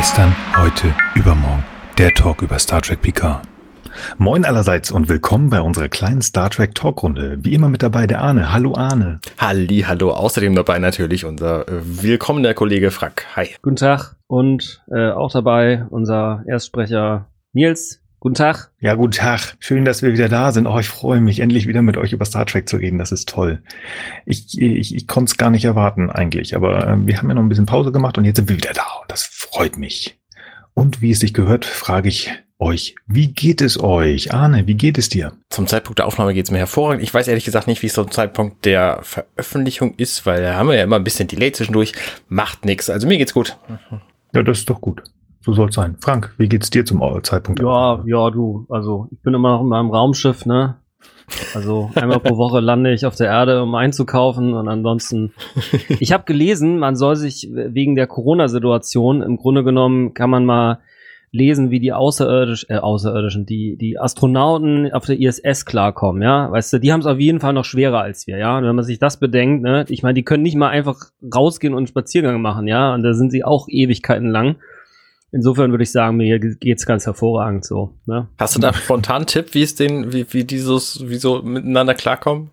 Gestern, heute, übermorgen. Der Talk über Star Trek Picard. Moin allerseits und willkommen bei unserer kleinen Star Trek Talkrunde. Wie immer mit dabei der Arne. Hallo Arne. Halli, hallo. Außerdem dabei natürlich unser äh, willkommener Kollege Frank. Hi. Guten Tag und äh, auch dabei unser Erstsprecher Nils. Guten Tag. Ja, guten Tag. Schön, dass wir wieder da sind. Oh, ich freue mich, endlich wieder mit euch über Star Trek zu reden. Das ist toll. Ich, ich, ich konnte es gar nicht erwarten eigentlich, aber äh, wir haben ja noch ein bisschen Pause gemacht und jetzt sind wir wieder da. Und das freut mich. Und wie es sich gehört, frage ich euch, wie geht es euch? Arne, wie geht es dir? Zum Zeitpunkt der Aufnahme geht es mir hervorragend. Ich weiß ehrlich gesagt nicht, wie es zum Zeitpunkt der Veröffentlichung ist, weil da haben wir ja immer ein bisschen Delay zwischendurch. Macht nichts. Also mir geht's gut. Ja, das ist doch gut. So soll es sein. Frank, wie geht's dir zum Zeitpunkt? Ja, ja, du. Also ich bin immer noch in meinem Raumschiff, ne? Also einmal pro Woche lande ich auf der Erde, um einzukaufen und ansonsten. Ich habe gelesen, man soll sich wegen der Corona-Situation im Grunde genommen kann man mal lesen, wie die außerirdisch, äh, außerirdischen, die die Astronauten auf der ISS klarkommen, ja, weißt du, die haben es auf jeden Fall noch schwerer als wir, ja. Und wenn man sich das bedenkt, ne, ich meine, die können nicht mal einfach rausgehen und einen Spaziergang machen, ja, und da sind sie auch Ewigkeiten lang. Insofern würde ich sagen, mir geht's ganz hervorragend so. Ne? Hast du da spontan einen Tipp, wie es den, wie, wie dieses, wie so miteinander klarkommen?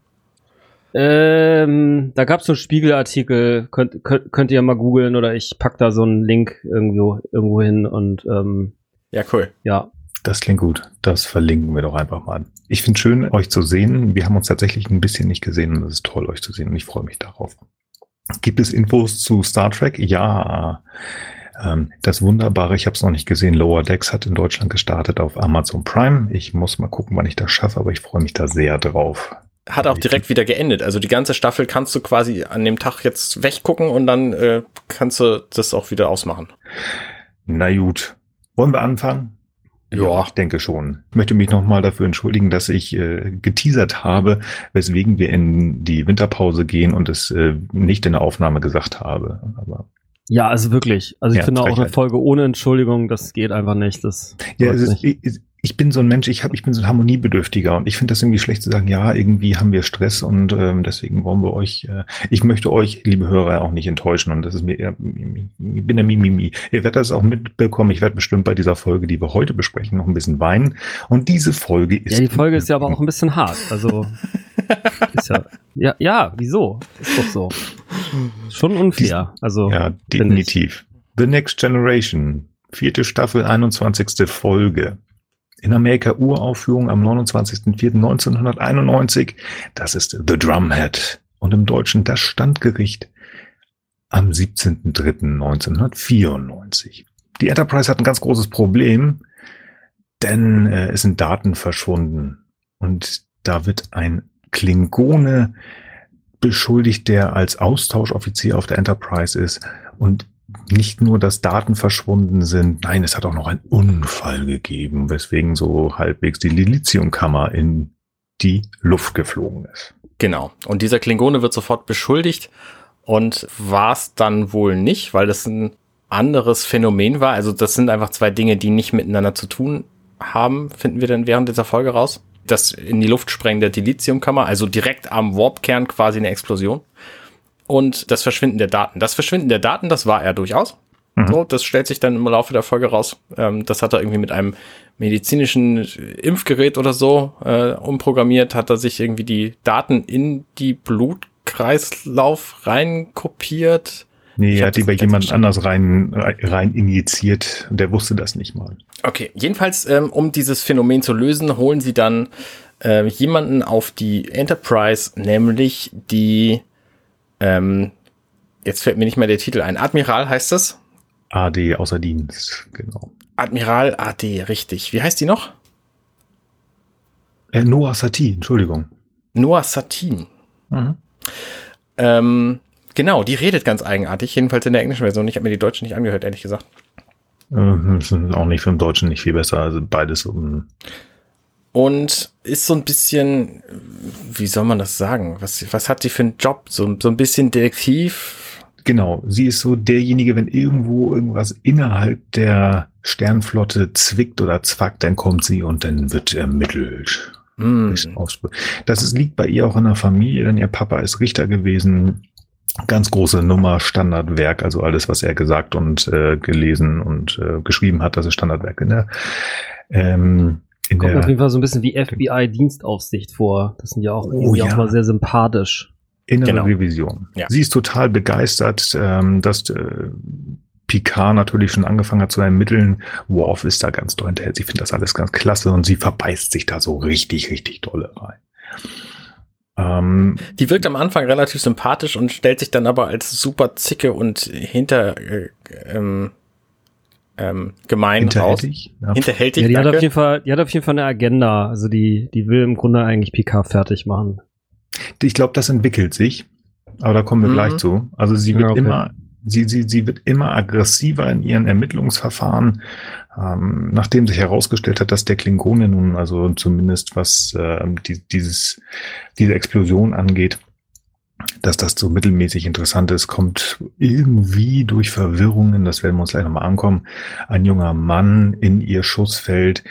Ähm, da gab's so einen Spiegelartikel, könnt, könnt, könnt ihr mal googeln oder ich pack da so einen Link irgendwo, irgendwo hin und ähm, ja, cool. Ja. Das klingt gut. Das verlinken wir doch einfach mal. Ich finde schön, euch zu sehen. Wir haben uns tatsächlich ein bisschen nicht gesehen und es ist toll, euch zu sehen und ich freue mich darauf. Gibt es Infos zu Star Trek? Ja. Ähm, das Wunderbare, ich habe es noch nicht gesehen, Lower Decks hat in Deutschland gestartet auf Amazon Prime. Ich muss mal gucken, wann ich das schaffe, aber ich freue mich da sehr drauf. Hat auch direkt wieder geendet. Also die ganze Staffel kannst du quasi an dem Tag jetzt weggucken und dann äh, kannst du das auch wieder ausmachen. Na gut. Wollen wir anfangen? Ja, ich denke schon. Ich möchte mich nochmal dafür entschuldigen, dass ich äh, geteasert habe, weswegen wir in die Winterpause gehen und es äh, nicht in der Aufnahme gesagt habe. Aber ja, also wirklich. Also ich ja, finde auch eine Folge ohne Entschuldigung, das geht einfach nicht. Das ja, es ist, ich, ich bin so ein Mensch, ich habe, ich bin so ein Harmoniebedürftiger und ich finde das irgendwie schlecht zu sagen, ja, irgendwie haben wir Stress und ähm, deswegen wollen wir euch, äh, ich möchte euch, liebe Hörer, auch nicht enttäuschen und das ist mir, eher, ich bin der Mimimi. Ihr werdet das auch mitbekommen, ich werde bestimmt bei dieser Folge, die wir heute besprechen, noch ein bisschen weinen und diese Folge ist... Ja, die Folge ist ja aber auch ein bisschen hart, also... ist ja, ja, ja, wieso? Ist doch so. Schon unfair. Also, ja, definitiv. The Next Generation, vierte Staffel, 21. Folge. In Amerika Uraufführung am 29.04.1991. Das ist The Drumhead. Und im Deutschen das Standgericht am 17.03.1994. Die Enterprise hat ein ganz großes Problem, denn äh, es sind Daten verschwunden. Und da wird ein Klingone beschuldigt, der als Austauschoffizier auf der Enterprise ist und nicht nur, dass Daten verschwunden sind, nein, es hat auch noch einen Unfall gegeben, weswegen so halbwegs die Lithiumkammer in die Luft geflogen ist. Genau. Und dieser Klingone wird sofort beschuldigt und war es dann wohl nicht, weil das ein anderes Phänomen war. Also das sind einfach zwei Dinge, die nicht miteinander zu tun haben, finden wir dann während dieser Folge raus das in die Luft sprengen der Dilithiumkammer, also direkt am Warpkern quasi eine Explosion. Und das Verschwinden der Daten. Das Verschwinden der Daten, das war er durchaus. Mhm. So, das stellt sich dann im Laufe der Folge raus. Ähm, das hat er irgendwie mit einem medizinischen Impfgerät oder so äh, umprogrammiert, hat er sich irgendwie die Daten in die Blutkreislauf rein kopiert Nee, er hat die bei jemand anders rein, rein injiziert und der wusste das nicht mal. Okay, jedenfalls, ähm, um dieses Phänomen zu lösen, holen sie dann äh, jemanden auf die Enterprise, nämlich die, ähm, jetzt fällt mir nicht mehr der Titel ein, Admiral heißt das? AD außer Dienst, genau. Admiral AD, richtig. Wie heißt die noch? Äh, Noah Satin, Entschuldigung. Noah Satin. Mhm. Ähm, Genau, die redet ganz eigenartig, jedenfalls in der englischen Version. Ich habe mir die deutsche nicht angehört, ehrlich gesagt. Mhm, auch nicht für den Deutschen nicht viel besser, also beides. Um und ist so ein bisschen, wie soll man das sagen? Was, was hat sie für einen Job? So, so ein bisschen Detektiv? Genau, sie ist so derjenige, wenn irgendwo irgendwas innerhalb der Sternflotte zwickt oder zwackt, dann kommt sie und dann wird ermittelt. Mm. Das ist, liegt bei ihr auch in der Familie, denn ihr Papa ist Richter gewesen ganz große Nummer, Standardwerk, also alles, was er gesagt und äh, gelesen und äh, geschrieben hat, das ist Standardwerk in der, ähm, in Kommt der auf jeden Fall so ein bisschen wie FBI-Dienstaufsicht vor. Das sind ja auch, Oh, irgendwie ja. auch mal sehr sympathisch. innere Genau. Revision. Ja. Sie ist total begeistert, ähm, dass äh, Picard natürlich schon angefangen hat zu ermitteln. Worf ist da ganz doll hinterher. Sie findet das alles ganz klasse und sie verbeißt sich da so richtig, richtig dolle rein. Ähm, Die wirkt am Anfang relativ sympathisch und stellt sich dann aber als super zicke und hinter äh, ähm, ähm, gemein raus. hinterhältig. Ja. Hinterhältig, Ja, die hat, auf jeden Fall, die hat auf jeden Fall eine Agenda. Also die, die will im Grunde eigentlich Picard fertig machen. Ich glaube, das entwickelt sich, aber da kommen wir Mhm. gleich zu. Also sie Ja, wird okay. immer, sie, sie, sie wird immer aggressiver in ihren Ermittlungsverfahren, ähm, nachdem sich herausgestellt hat, dass der Klingone nun, also zumindest was ähm, die, dieses, diese Explosion angeht, dass das so mittelmäßig interessant ist, kommt irgendwie durch Verwirrungen, das werden wir uns gleich nochmal ankommen, ein junger Mann in ihr Schussfeld,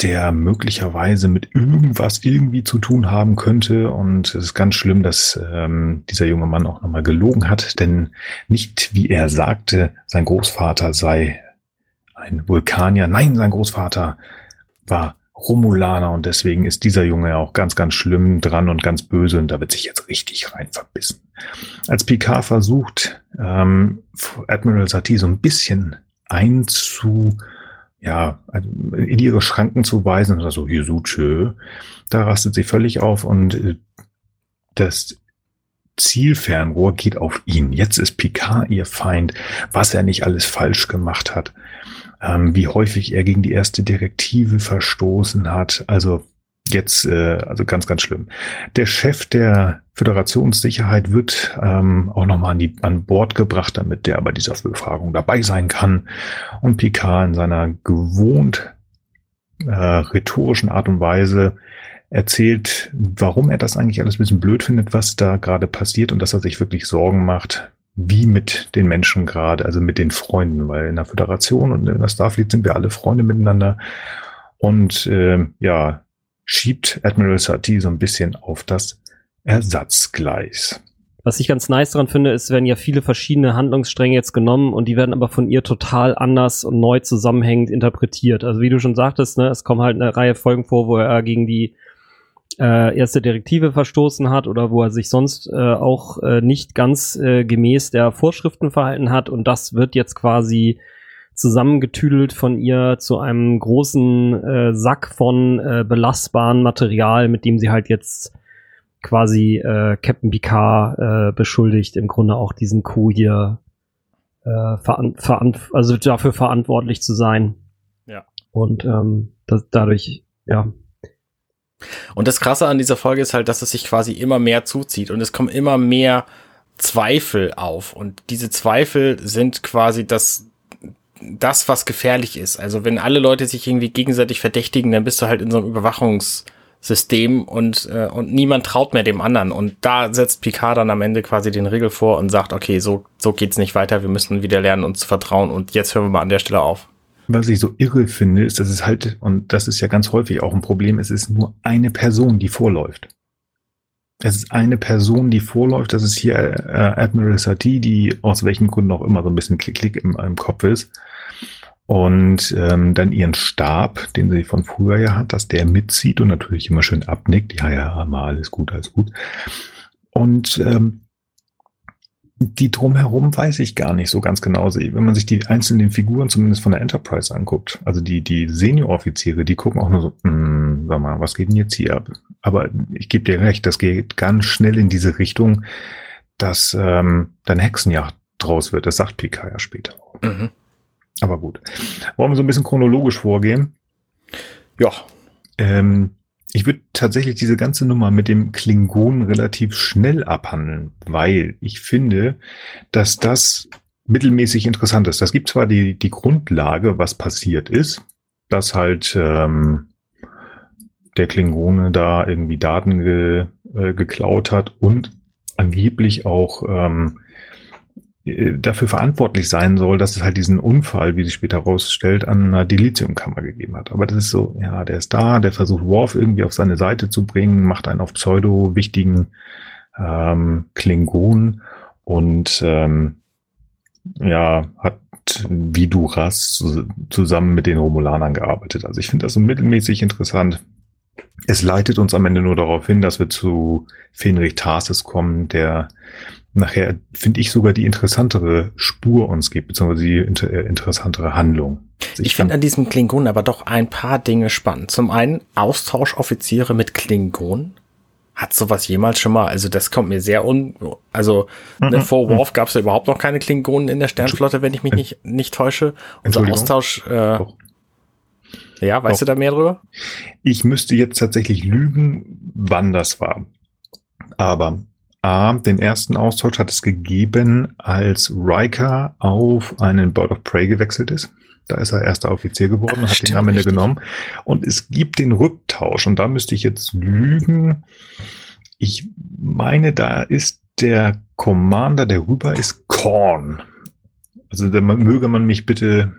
der möglicherweise mit irgendwas irgendwie zu tun haben könnte. Und es ist ganz schlimm, dass ähm, dieser junge Mann auch nochmal gelogen hat, denn nicht, wie er sagte, sein Großvater sei ein Vulkanier. Nein, sein Großvater war Romulaner und deswegen ist dieser Junge ja auch ganz, ganz schlimm dran und ganz böse und da wird sich jetzt richtig rein verbissen. Als Picard versucht, ähm, Admiral Satie so ein bisschen einzu, ja, also in ihre Schranken zu weisen, oder so, hier so tschö, da rastet sie völlig auf und äh, das Zielfernrohr geht auf ihn. Jetzt ist Picard ihr Feind, was er nicht alles falsch gemacht hat, ähm, wie häufig er gegen die erste Direktive verstoßen hat. Also jetzt, äh, also ganz, ganz schlimm. Der Chef der Föderationssicherheit wird ähm, auch nochmal an, die, an Bord gebracht, damit der bei dieser Befragung dabei sein kann. Und Picard in seiner gewohnt äh, rhetorischen Art und Weise erzählt, warum er das eigentlich alles ein bisschen blöd findet, was da gerade passiert und dass er sich wirklich Sorgen macht, wie mit den Menschen gerade, also mit den Freunden, weil in der Föderation und in der Starfleet sind wir alle Freunde miteinander. Und äh, ja, schiebt Admiral Satie so ein bisschen auf das Ersatzgleis. Was ich ganz nice dran finde, ist, werden ja viele verschiedene Handlungsstränge jetzt genommen und die werden aber von ihr total anders und neu zusammenhängend interpretiert. Also wie du schon sagtest, ne, es kommen halt eine Reihe Folgen vor, wo er gegen die äh, erste Direktive verstoßen hat oder wo er sich sonst äh, auch äh, nicht ganz äh, gemäß der Vorschriften verhalten hat und das wird jetzt quasi zusammengetüdelt von ihr zu einem großen äh, Sack von äh, belastbarem Material, mit dem sie halt jetzt quasi äh, Captain Picard äh, beschuldigt, im Grunde auch diesen Coup hier äh, veran veran also dafür verantwortlich zu sein. Ja. Und ähm, das, dadurch, ja, Und das Krasse an dieser Folge ist halt, dass es sich quasi immer mehr zuzieht und es kommen immer mehr Zweifel auf. Und diese Zweifel sind quasi das, das, was gefährlich ist. Also wenn alle Leute sich irgendwie gegenseitig verdächtigen, dann bist du halt in so einem Überwachungssystem und, äh, und niemand traut mehr dem anderen. Und da setzt Picard dann am Ende quasi den Riegel vor und sagt, okay, so, so geht's nicht weiter, wir müssen wieder lernen, uns zu vertrauen und jetzt hören wir mal an der Stelle auf. Was ich so irre finde, ist, dass es halt, und das ist ja ganz häufig auch ein Problem, es ist nur eine Person, die vorläuft. Es ist eine Person, die vorläuft. Das ist hier äh, Admiral Satie, die aus welchen Gründen auch immer so ein bisschen Klick-Klick im, im Kopf ist. Und ähm, dann ihren Stab, den sie von früher ja hat, dass der mitzieht und natürlich immer schön abnickt. Ja, ja, mal alles gut, alles gut. Und ähm, die drumherum weiß ich gar nicht so ganz genau. Wenn man sich die einzelnen Figuren zumindest von der Enterprise anguckt, also die, die Senior-Offiziere, die gucken auch nur so, hm, sag mal, was geht denn jetzt hier ab? Aber ich gebe dir recht, das geht ganz schnell in diese Richtung, dass ähm, dann Hexenjagd draus wird. Das sagt Picard ja später auch. Mhm. Aber gut. Wollen wir so ein bisschen chronologisch vorgehen? Ja, Ähm, ich würde tatsächlich diese ganze Nummer mit dem Klingonen relativ schnell abhandeln, weil ich finde, dass das mittelmäßig interessant ist. Das gibt zwar die, die Grundlage, was passiert ist, dass halt ähm, der Klingone da irgendwie Daten ge, äh, geklaut hat und angeblich auch ähm, äh, dafür verantwortlich sein soll, dass es halt diesen Unfall, wie sich später herausstellt, an einer Dilithiumkammer gegeben hat. Aber das ist so, ja, der ist da, der versucht Worf irgendwie auf seine Seite zu bringen, macht einen auf pseudo wichtigen ähm, Klingon und ähm, ja, hat wie Duras zusammen mit den Romulanern gearbeitet. Also ich finde das so mittelmäßig interessant. Es leitet uns am Ende nur darauf hin, dass wir zu Fenrich Tarsis kommen, der nachher, finde ich, sogar die interessantere Spur uns gibt, beziehungsweise die inter äh, interessantere Handlung. Also ich, ich finde an diesem Klingon aber doch ein paar Dinge spannend. Zum einen Austauschoffiziere mit Klingonen. Hat sowas jemals schon mal, also das kommt mir sehr un, also ne, mhm. vor Worf mhm. gab es ja überhaupt noch keine Klingonen in der Sternflotte, wenn ich mich nicht, nicht täusche. Unser Austausch, äh, ja, weißt Doch. du da mehr drüber? Ich müsste jetzt tatsächlich lügen, wann das war. Aber A, den ersten Austausch hat es gegeben, als Riker auf einen Bird of Prey gewechselt ist. Da ist er erster Offizier geworden und hat Stimmt, den am Ende richtig. genommen. Und es gibt den Rücktausch. Und da müsste ich jetzt lügen. Ich meine, da ist der Commander, der rüber ist, Korn. Also da möge man mich bitte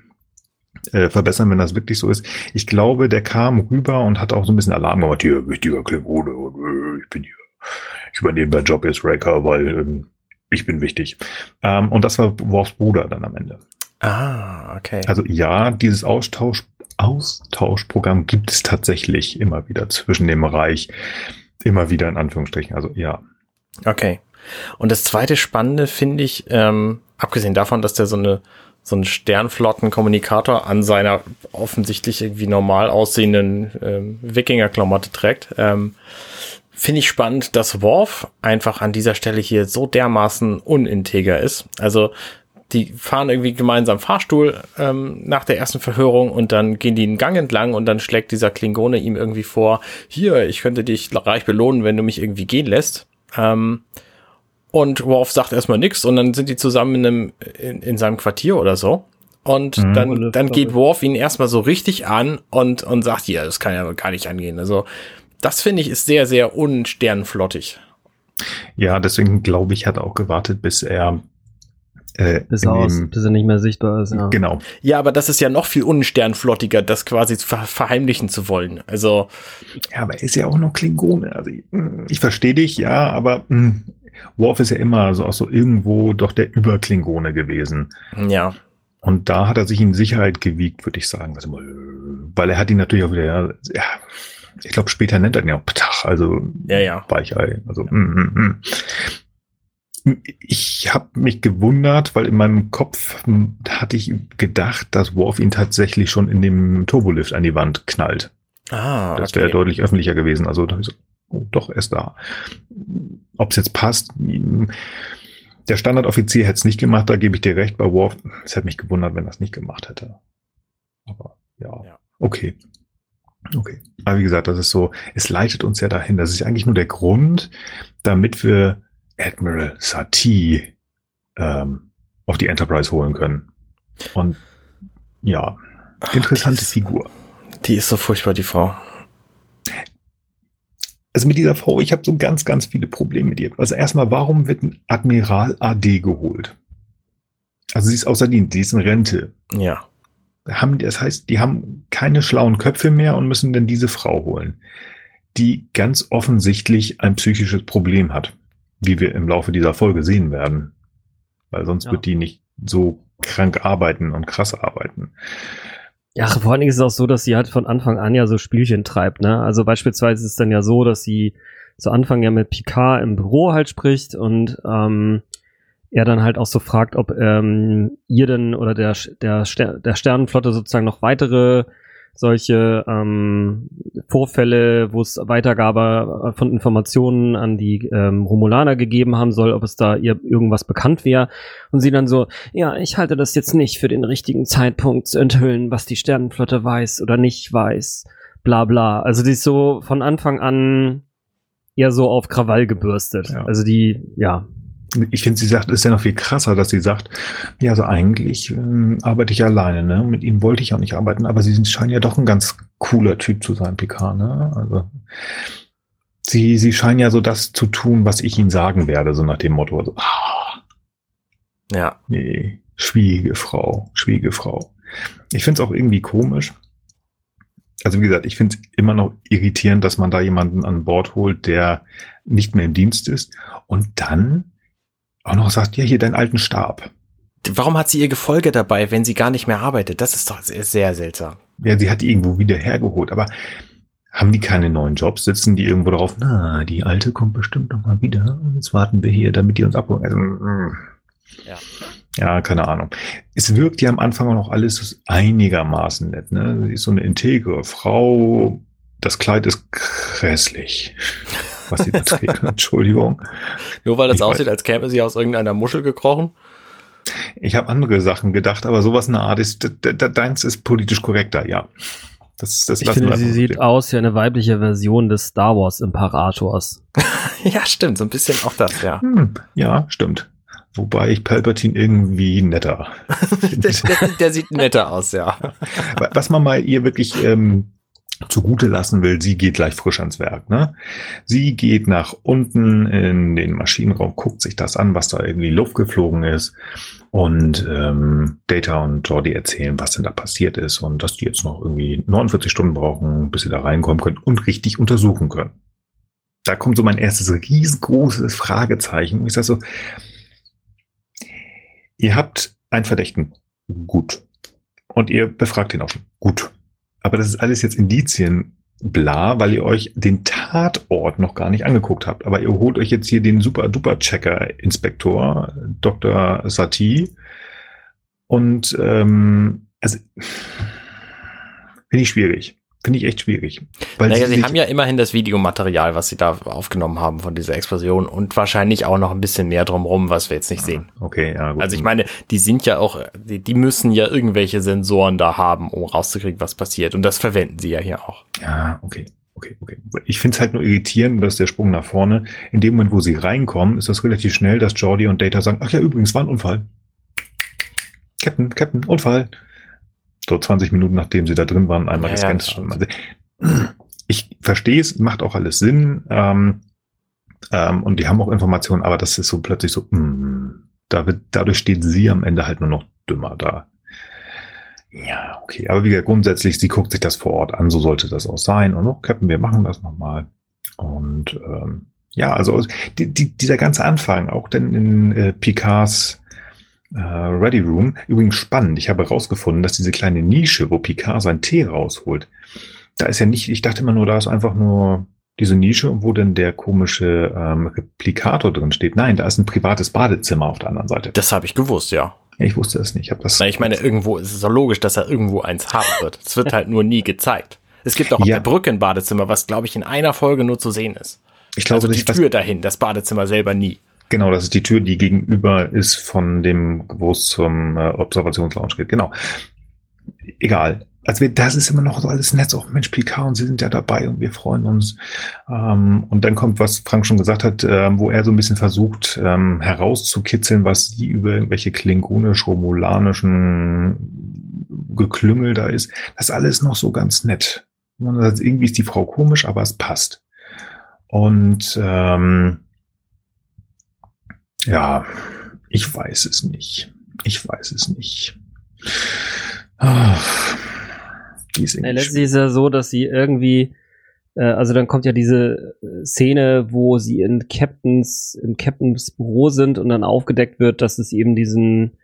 äh, verbessern, wenn das wirklich so ist. Ich glaube, der kam rüber und hat auch so ein bisschen Alarm gemacht. Hier, wichtiger Klingone, äh, ich bin hier ich übernehme meinen Job jetzt Raker, weil ähm, ich bin wichtig. Ähm, und das war Worfs Bruder dann am Ende. Ah, okay. Also ja, dieses Austausch, Austauschprogramm gibt es tatsächlich immer wieder zwischen dem Reich, immer wieder in Anführungsstrichen. Also ja. Okay. Und das zweite Spannende finde ich, ähm, abgesehen davon, dass der so eine so einen Sternflottenkommunikator an seiner offensichtlich irgendwie normal aussehenden ähm, Wikinger-Klamotte trägt, ähm, finde ich spannend, dass Worf einfach an dieser Stelle hier so dermaßen uninteger ist. Also die fahren irgendwie gemeinsam Fahrstuhl ähm, nach der ersten Verhörung und dann gehen die einen Gang entlang und dann schlägt dieser Klingone ihm irgendwie vor, hier, ich könnte dich reich belohnen, wenn du mich irgendwie gehen lässt. Ähm, und Worf sagt erstmal nichts und dann sind die zusammen in, einem, in, in seinem Quartier oder so. Und mhm. dann, dann geht Worf ihn erstmal so richtig an und, und sagt, ja, das kann ja gar nicht angehen. Also das finde ich ist sehr, sehr unsternflottig. Ja, deswegen glaube ich, hat er auch gewartet, bis er äh, bis, aus, bis er nicht mehr sichtbar ist. Ja. Genau. Ja, aber das ist ja noch viel unsternflottiger, das quasi ver verheimlichen zu wollen. Also. Ja, aber er ist ja auch noch Klingone. Also ich, ich verstehe dich, ja, aber mh, hm, Worf ist ja immer so auch so irgendwo doch der Überklingone gewesen. Ja. Und da hat er sich in Sicherheit gewiegt, würde ich sagen. Weil er hat ihn natürlich auch wieder, ja, ja ich glaube, später nennt er ihn ja auch Ptach, also ja, ja. Weichei. Also, mm, mm, mm. Ich habe mich gewundert, weil in meinem Kopf hatte ich gedacht, dass Worf ihn tatsächlich schon in dem Turbolift an die Wand knallt. Ah, das wäre okay. deutlich öffentlicher gewesen. Also so, oh, doch, er ist da. Ob es jetzt passt, der Standardoffizier hätte es nicht gemacht, da gebe ich dir recht. Bei Worf, es hätte mich gewundert, wenn er es nicht gemacht hätte. Aber ja, ja. okay. Okay. Aber wie gesagt, das ist so, es leitet uns ja dahin. Das ist eigentlich nur der Grund, damit wir Admiral Satie ähm, auf die Enterprise holen können. Und ja, interessante die ist, Figur. Die ist so furchtbar, die Frau. Also mit dieser Frau, ich habe so ganz, ganz viele Probleme mit ihr. Also erstmal, warum wird ein Admiral AD geholt? Also sie ist außer Dienst, sie ist in Rente. Ja haben, das heißt, die haben keine schlauen Köpfe mehr und müssen dann diese Frau holen, die ganz offensichtlich ein psychisches Problem hat, wie wir im Laufe dieser Folge sehen werden. Weil sonst ja. wird die nicht so krank arbeiten und krass arbeiten. Ja, vor allen Dingen ist es auch so, dass sie halt von Anfang an ja so Spielchen treibt, ne? Also beispielsweise ist es dann ja so, dass sie zu Anfang ja mit Picard im Büro halt spricht und ähm, er dann halt auch so fragt, ob ähm, ihr denn oder der, der, der Sternenflotte sozusagen noch weitere solche ähm, Vorfälle, wo es Weitergabe von Informationen an die ähm, Romulaner gegeben haben soll, ob es da ihr irgendwas bekannt wäre. Und sie dann so, ja, ich halte das jetzt nicht für den richtigen Zeitpunkt zu enthüllen, was die Sternenflotte weiß oder nicht weiß. Bla bla. Also die ist so von Anfang an eher so auf Krawall gebürstet. Ja. Also die, ja, ich finde, sie sagt, ist ja noch viel krasser, dass sie sagt, ja, also eigentlich ähm, arbeite ich alleine, ne? Mit ihm wollte ich auch nicht arbeiten, aber sie scheinen ja doch ein ganz cooler Typ zu sein, Picard, ne? Also sie, sie scheinen ja so das zu tun, was ich ihnen sagen werde, so nach dem Motto, also, ah, ja. Nee, schwiege Frau, schwiege Frau. Ich finde es auch irgendwie komisch. Also wie gesagt, ich finde es immer noch irritierend, dass man da jemanden an Bord holt, der nicht mehr im Dienst ist und dann auch noch sagt, ja, hier deinen alten Stab. Warum hat sie ihr Gefolge dabei, wenn sie gar nicht mehr arbeitet? Das ist doch sehr, sehr seltsam. Ja, sie hat die irgendwo wieder hergeholt, aber haben die keine neuen Jobs? Sitzen die irgendwo drauf? Na, die alte kommt bestimmt noch mal wieder. Und jetzt warten wir hier, damit die uns abholen. Also, mm. ja. ja, keine Ahnung. Es wirkt ja am Anfang auch noch alles einigermaßen nett. Ne? Sie ist so eine integre Frau. Das Kleid ist grässlich. Was sie da trägt. Entschuldigung. Nur weil das ich aussieht, weiß. als käme sie aus irgendeiner Muschel gekrochen? Ich habe andere Sachen gedacht, aber sowas in der Art ist, deins ist politisch korrekter, ja. Das, das ich finde, sie sieht aus wie eine weibliche Version des Star Wars Imperators. ja, stimmt, so ein bisschen auch das, ja. Hm, ja, stimmt. Wobei ich Palpatine irgendwie netter. der, der, der, sieht netter aus, ja. Was man mal ihr wirklich ähm, zugute lassen will, sie geht gleich frisch ans Werk. Ne? Sie geht nach unten in den Maschinenraum, guckt sich das an, was da irgendwie Luft geflogen ist und ähm, Data und Jordi erzählen, was denn da passiert ist und dass die jetzt noch irgendwie 49 Stunden brauchen, bis sie da reinkommen können und richtig untersuchen können. Da kommt so mein erstes riesengroßes Fragezeichen. Ich sage so, ihr habt einen Verdächten. Gut. Und ihr befragt ihn auch schon. Gut. Aber das ist alles jetzt Indizien bla, weil ihr euch den Tatort noch gar nicht angeguckt habt. Aber ihr holt euch jetzt hier den super duper Checker Inspektor Dr. Satie und ähm, also finde ich schwierig. Finde ich echt schwierig. Weil naja, sie, sie haben ja immerhin das Videomaterial, was sie da aufgenommen haben von dieser Explosion und wahrscheinlich auch noch ein bisschen mehr drumrum, was wir jetzt nicht ah, sehen. Okay, ja, gut. Also ich meine, die sind ja auch, die, die müssen ja irgendwelche Sensoren da haben, um rauszukriegen, was passiert. Und das verwenden sie ja hier auch. Ja, okay. Okay, okay. Ich finde es halt nur irritierend, dass der Sprung nach vorne, in dem Moment, wo sie reinkommen, ist das relativ schnell, dass Jordi und Data sagen, ach ja, übrigens, war ein Unfall. Captain, Captain, Unfall so 20 Minuten nachdem sie da drin waren, einmal ja, gescannt haben. Also, ich verstehe es, macht auch alles Sinn. Ähm, ähm, und die haben auch Informationen, aber das ist so plötzlich so, mh, mm, da wird, dadurch steht sie am Ende halt nur noch dümmer da. Ja, okay. Aber wie gesagt, grundsätzlich, sie guckt sich das vor Ort an, so sollte das auch sein. Und oh, Captain, wir machen das nochmal. Und ähm, ja, also die, die, dieser ganze Anfang, auch denn in äh, Picards äh, Ready Room. Übrigens spannend. Ich habe herausgefunden, dass diese kleine Nische, wo Picard seinen Tee rausholt, da ist ja nicht, ich dachte immer nur, da ist einfach nur diese Nische, wo denn der komische ähm, Replikator drin steht. Nein, da ist ein privates Badezimmer auf der anderen Seite. Das habe ich gewusst, ja. ich wusste es nicht. Ich, das Na, ich meine, irgendwo ist es doch logisch, dass er irgendwo eins haben wird. Es wird halt nur nie gezeigt. Es gibt auch ja. auf der Brücke ein Badezimmer, was, glaube ich, in einer Folge nur zu sehen ist. Ich glaube, also die Tür dahin, das Badezimmer selber nie. Genau, das ist die Tür, die gegenüber ist von dem, wo es zum äh, Observationslounge geht. Genau. Egal. Also wir, das ist immer noch so alles nett. Auch Mensch, PK und Sie sind ja dabei und wir freuen uns. Ähm, und dann kommt, was Frank schon gesagt hat, äh, wo er so ein bisschen versucht ähm, herauszukitzeln, was sie über irgendwelche klingonisch-romulanischen Geklüngel da ist. Das alles noch so ganz nett. Also irgendwie ist die Frau komisch, aber es passt. Und ähm, ja, ich weiß es nicht. Ich weiß es nicht. Ach, die ist ja, letztlich ist ja so, dass sie irgendwie, äh, also dann kommt ja diese äh, Szene, wo sie in Captains, im Captains Büro sind und dann aufgedeckt wird, dass es eben diesen,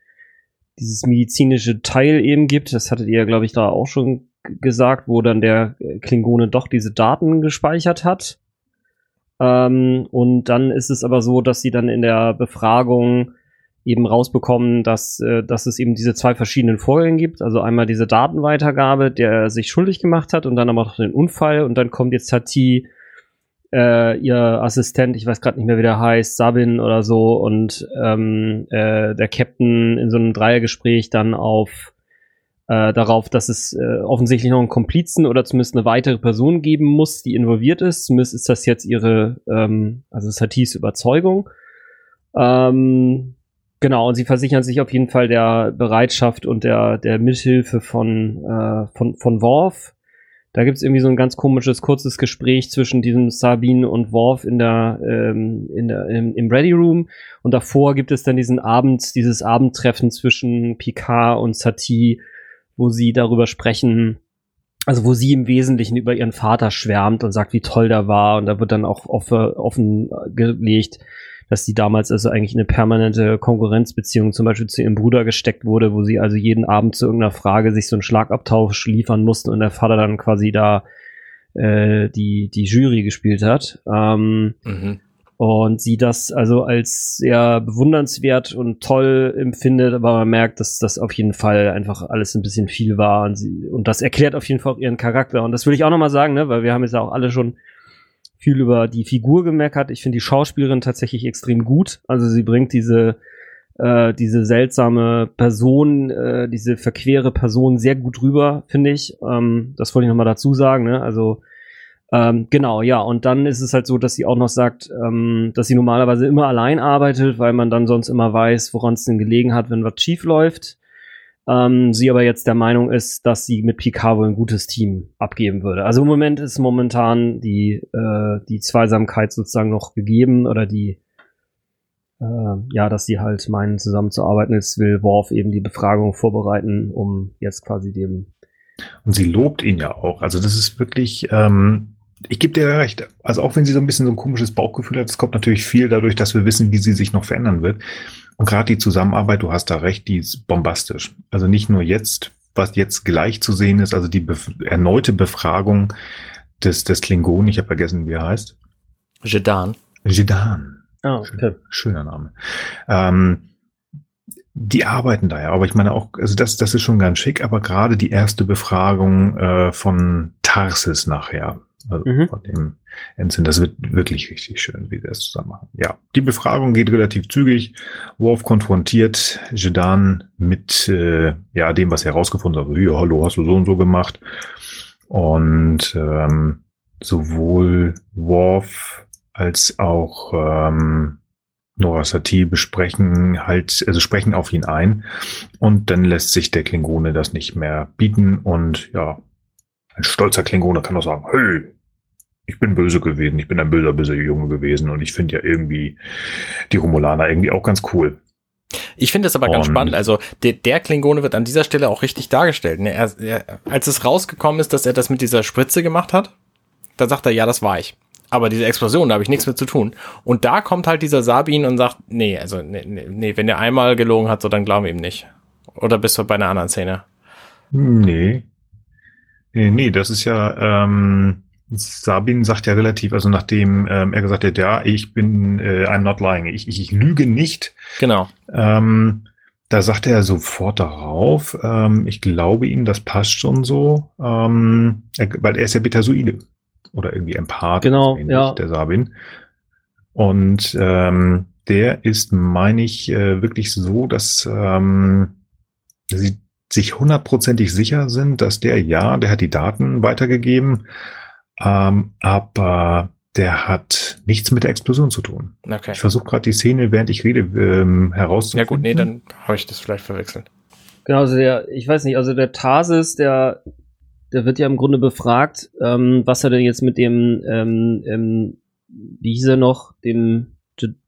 dieses medizinische Teil eben gibt. Das hattet ihr, glaube ich, da auch schon gesagt, wo dann der Klingone doch diese Daten gespeichert hat. Ähm, und dann ist es aber so, dass sie dann in der Befragung eben rausbekommen, dass, äh, dass es eben diese zwei verschiedenen Vorgänge gibt. Also einmal diese Datenweitergabe, der sich schuldig gemacht hat und dann aber noch den Unfall und dann kommt jetzt Tati, äh, ihr Assistent, ich weiß gerade nicht mehr, wie der heißt, Sabin oder so und ähm, äh, der Captain in so einem Dreiergespräch dann auf äh, darauf, dass es äh, offensichtlich noch einen Komplizen oder zumindest eine weitere Person geben muss, die involviert ist. Zumindest ist das jetzt ihre, ähm, also Satis Überzeugung. Ähm, genau, und sie versichern sich auf jeden Fall der Bereitschaft und der, der Mithilfe von, äh, von, von Worf. Da gibt's irgendwie so ein ganz komisches, kurzes Gespräch zwischen diesem Sabine und Worf in der, ähm, in der, im, im Ready Room. Und davor gibt es dann diesen Abend, dieses Abendtreffen zwischen Picard und Satie, wo sie darüber sprechen, also wo sie im Wesentlichen über ihren Vater schwärmt und sagt, wie toll der war. Und da wird dann auch offengelegt, dass sie damals also eigentlich in eine permanente Konkurrenzbeziehung zum Beispiel zu ihrem Bruder gesteckt wurde, wo sie also jeden Abend zu irgendeiner Frage sich so einen Schlagabtausch liefern mussten und der Vater dann quasi da äh, die, die Jury gespielt hat. Ähm, mhm. Und sie das also als sehr bewundernswert und toll empfindet, aber man merkt, dass das auf jeden Fall einfach alles ein bisschen viel war. Und, sie, und das erklärt auf jeden Fall auch ihren Charakter. Und das will ich auch nochmal sagen, ne, weil wir haben jetzt auch alle schon viel über die Figur gemeckert. Ich finde die Schauspielerin tatsächlich extrem gut. Also sie bringt diese äh, diese seltsame Person, äh, diese verquere Person sehr gut rüber, finde ich. Ähm, das wollte ich nochmal dazu sagen. Ne? Also ähm, genau, ja. Und dann ist es halt so, dass sie auch noch sagt, ähm, dass sie normalerweise immer allein arbeitet, weil man dann sonst immer weiß, woran es denn gelegen hat, wenn was schief läuft. Ähm, sie aber jetzt der Meinung ist, dass sie mit Picard wohl ein gutes Team abgeben würde. Also im Moment ist momentan die, äh, die Zweisamkeit sozusagen noch gegeben oder die äh, ja, dass sie halt meinen, zusammenzuarbeiten. Jetzt will Worf eben die Befragung vorbereiten, um jetzt quasi dem. Und sie lobt ihn ja auch. Also das ist wirklich, ähm, ich gebe dir recht. Also auch wenn sie so ein bisschen so ein komisches Bauchgefühl hat, das kommt natürlich viel dadurch, dass wir wissen, wie sie sich noch verändern wird. Und gerade die Zusammenarbeit, du hast da recht, die ist bombastisch. Also nicht nur jetzt, was jetzt gleich zu sehen ist, also die bef erneute Befragung des, des Klingonen, ich habe vergessen, wie er heißt. Jedan. Jedan. Ah, okay. Schöner Name. Ähm, die arbeiten da ja, aber ich meine auch, also das, das ist schon ganz schick, aber gerade die erste Befragung äh, von Tarsis nachher, also mhm. von dem Ensign, das wird wirklich richtig schön, wie wir es zusammen machen. Ja, die Befragung geht relativ zügig. Worf konfrontiert Jedan mit äh, ja dem, was er herausgefunden hat. Also, hier, hallo, hast du so und so gemacht. Und ähm, sowohl Worf als auch ähm, Nora Satie besprechen halt, also sprechen auf ihn ein und dann lässt sich der Klingone das nicht mehr bieten und ja, ein stolzer Klingone kann doch sagen, hey, ich bin böse gewesen, ich bin ein böser, böser Junge gewesen und ich finde ja irgendwie die Romulaner irgendwie auch ganz cool. Ich finde es aber ganz spannend. Also der, der, Klingone wird an dieser Stelle auch richtig dargestellt. Ne? Er, er, als es rausgekommen ist, dass er das mit dieser Spritze gemacht hat, da sagt er, ja, das war ich. Aber diese Explosion, da habe ich nichts mit zu tun. Und da kommt halt dieser Sabin und sagt, nee, also nee, nee, wenn er einmal gelogen hat, so dann glauben wir ihm nicht. Oder bist du bei einer anderen Szene? Nee. Nee, nee das ist ja, ähm, Sabin sagt ja relativ, also nachdem ähm, er gesagt hat, ja, ich bin, äh, I'm not lying, ich, ich, ich lüge nicht. Genau. Ähm, da sagt er sofort darauf, ähm, ich glaube ihm, das passt schon so, ähm, er, weil er ist ja Betasoide oder irgendwie Empath, genau, ähnlich, ja. der Sabin. Und ähm, der ist, meine ich, äh, wirklich so, dass ähm, sie sich hundertprozentig sicher sind, dass der, ja, der hat die Daten weitergegeben, ähm, aber der hat nichts mit der Explosion zu tun. Okay. Ich versuche gerade die Szene, während ich rede, ähm, herauszufinden. Ja gut, nee, dann habe ich das vielleicht verwechselt. Genau, also der, ich weiß nicht, also der Tarsis, der der wird ja im Grunde befragt, ähm, was er denn jetzt mit dem, ähm, ähm, wie hieß er noch, dem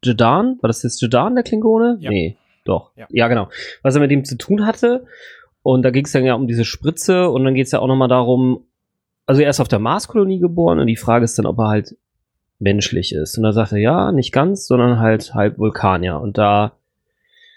Jedan? War das jetzt Jedan, der Klingone? Ja. Nee, doch. Ja. ja, genau. Was er mit dem zu tun hatte. Und da ging es dann ja um diese Spritze und dann geht es ja auch nochmal darum, also er ist auf der Marskolonie geboren und die Frage ist dann, ob er halt menschlich ist. Und da sagt er, ja, nicht ganz, sondern halt halb Vulkanier. Und da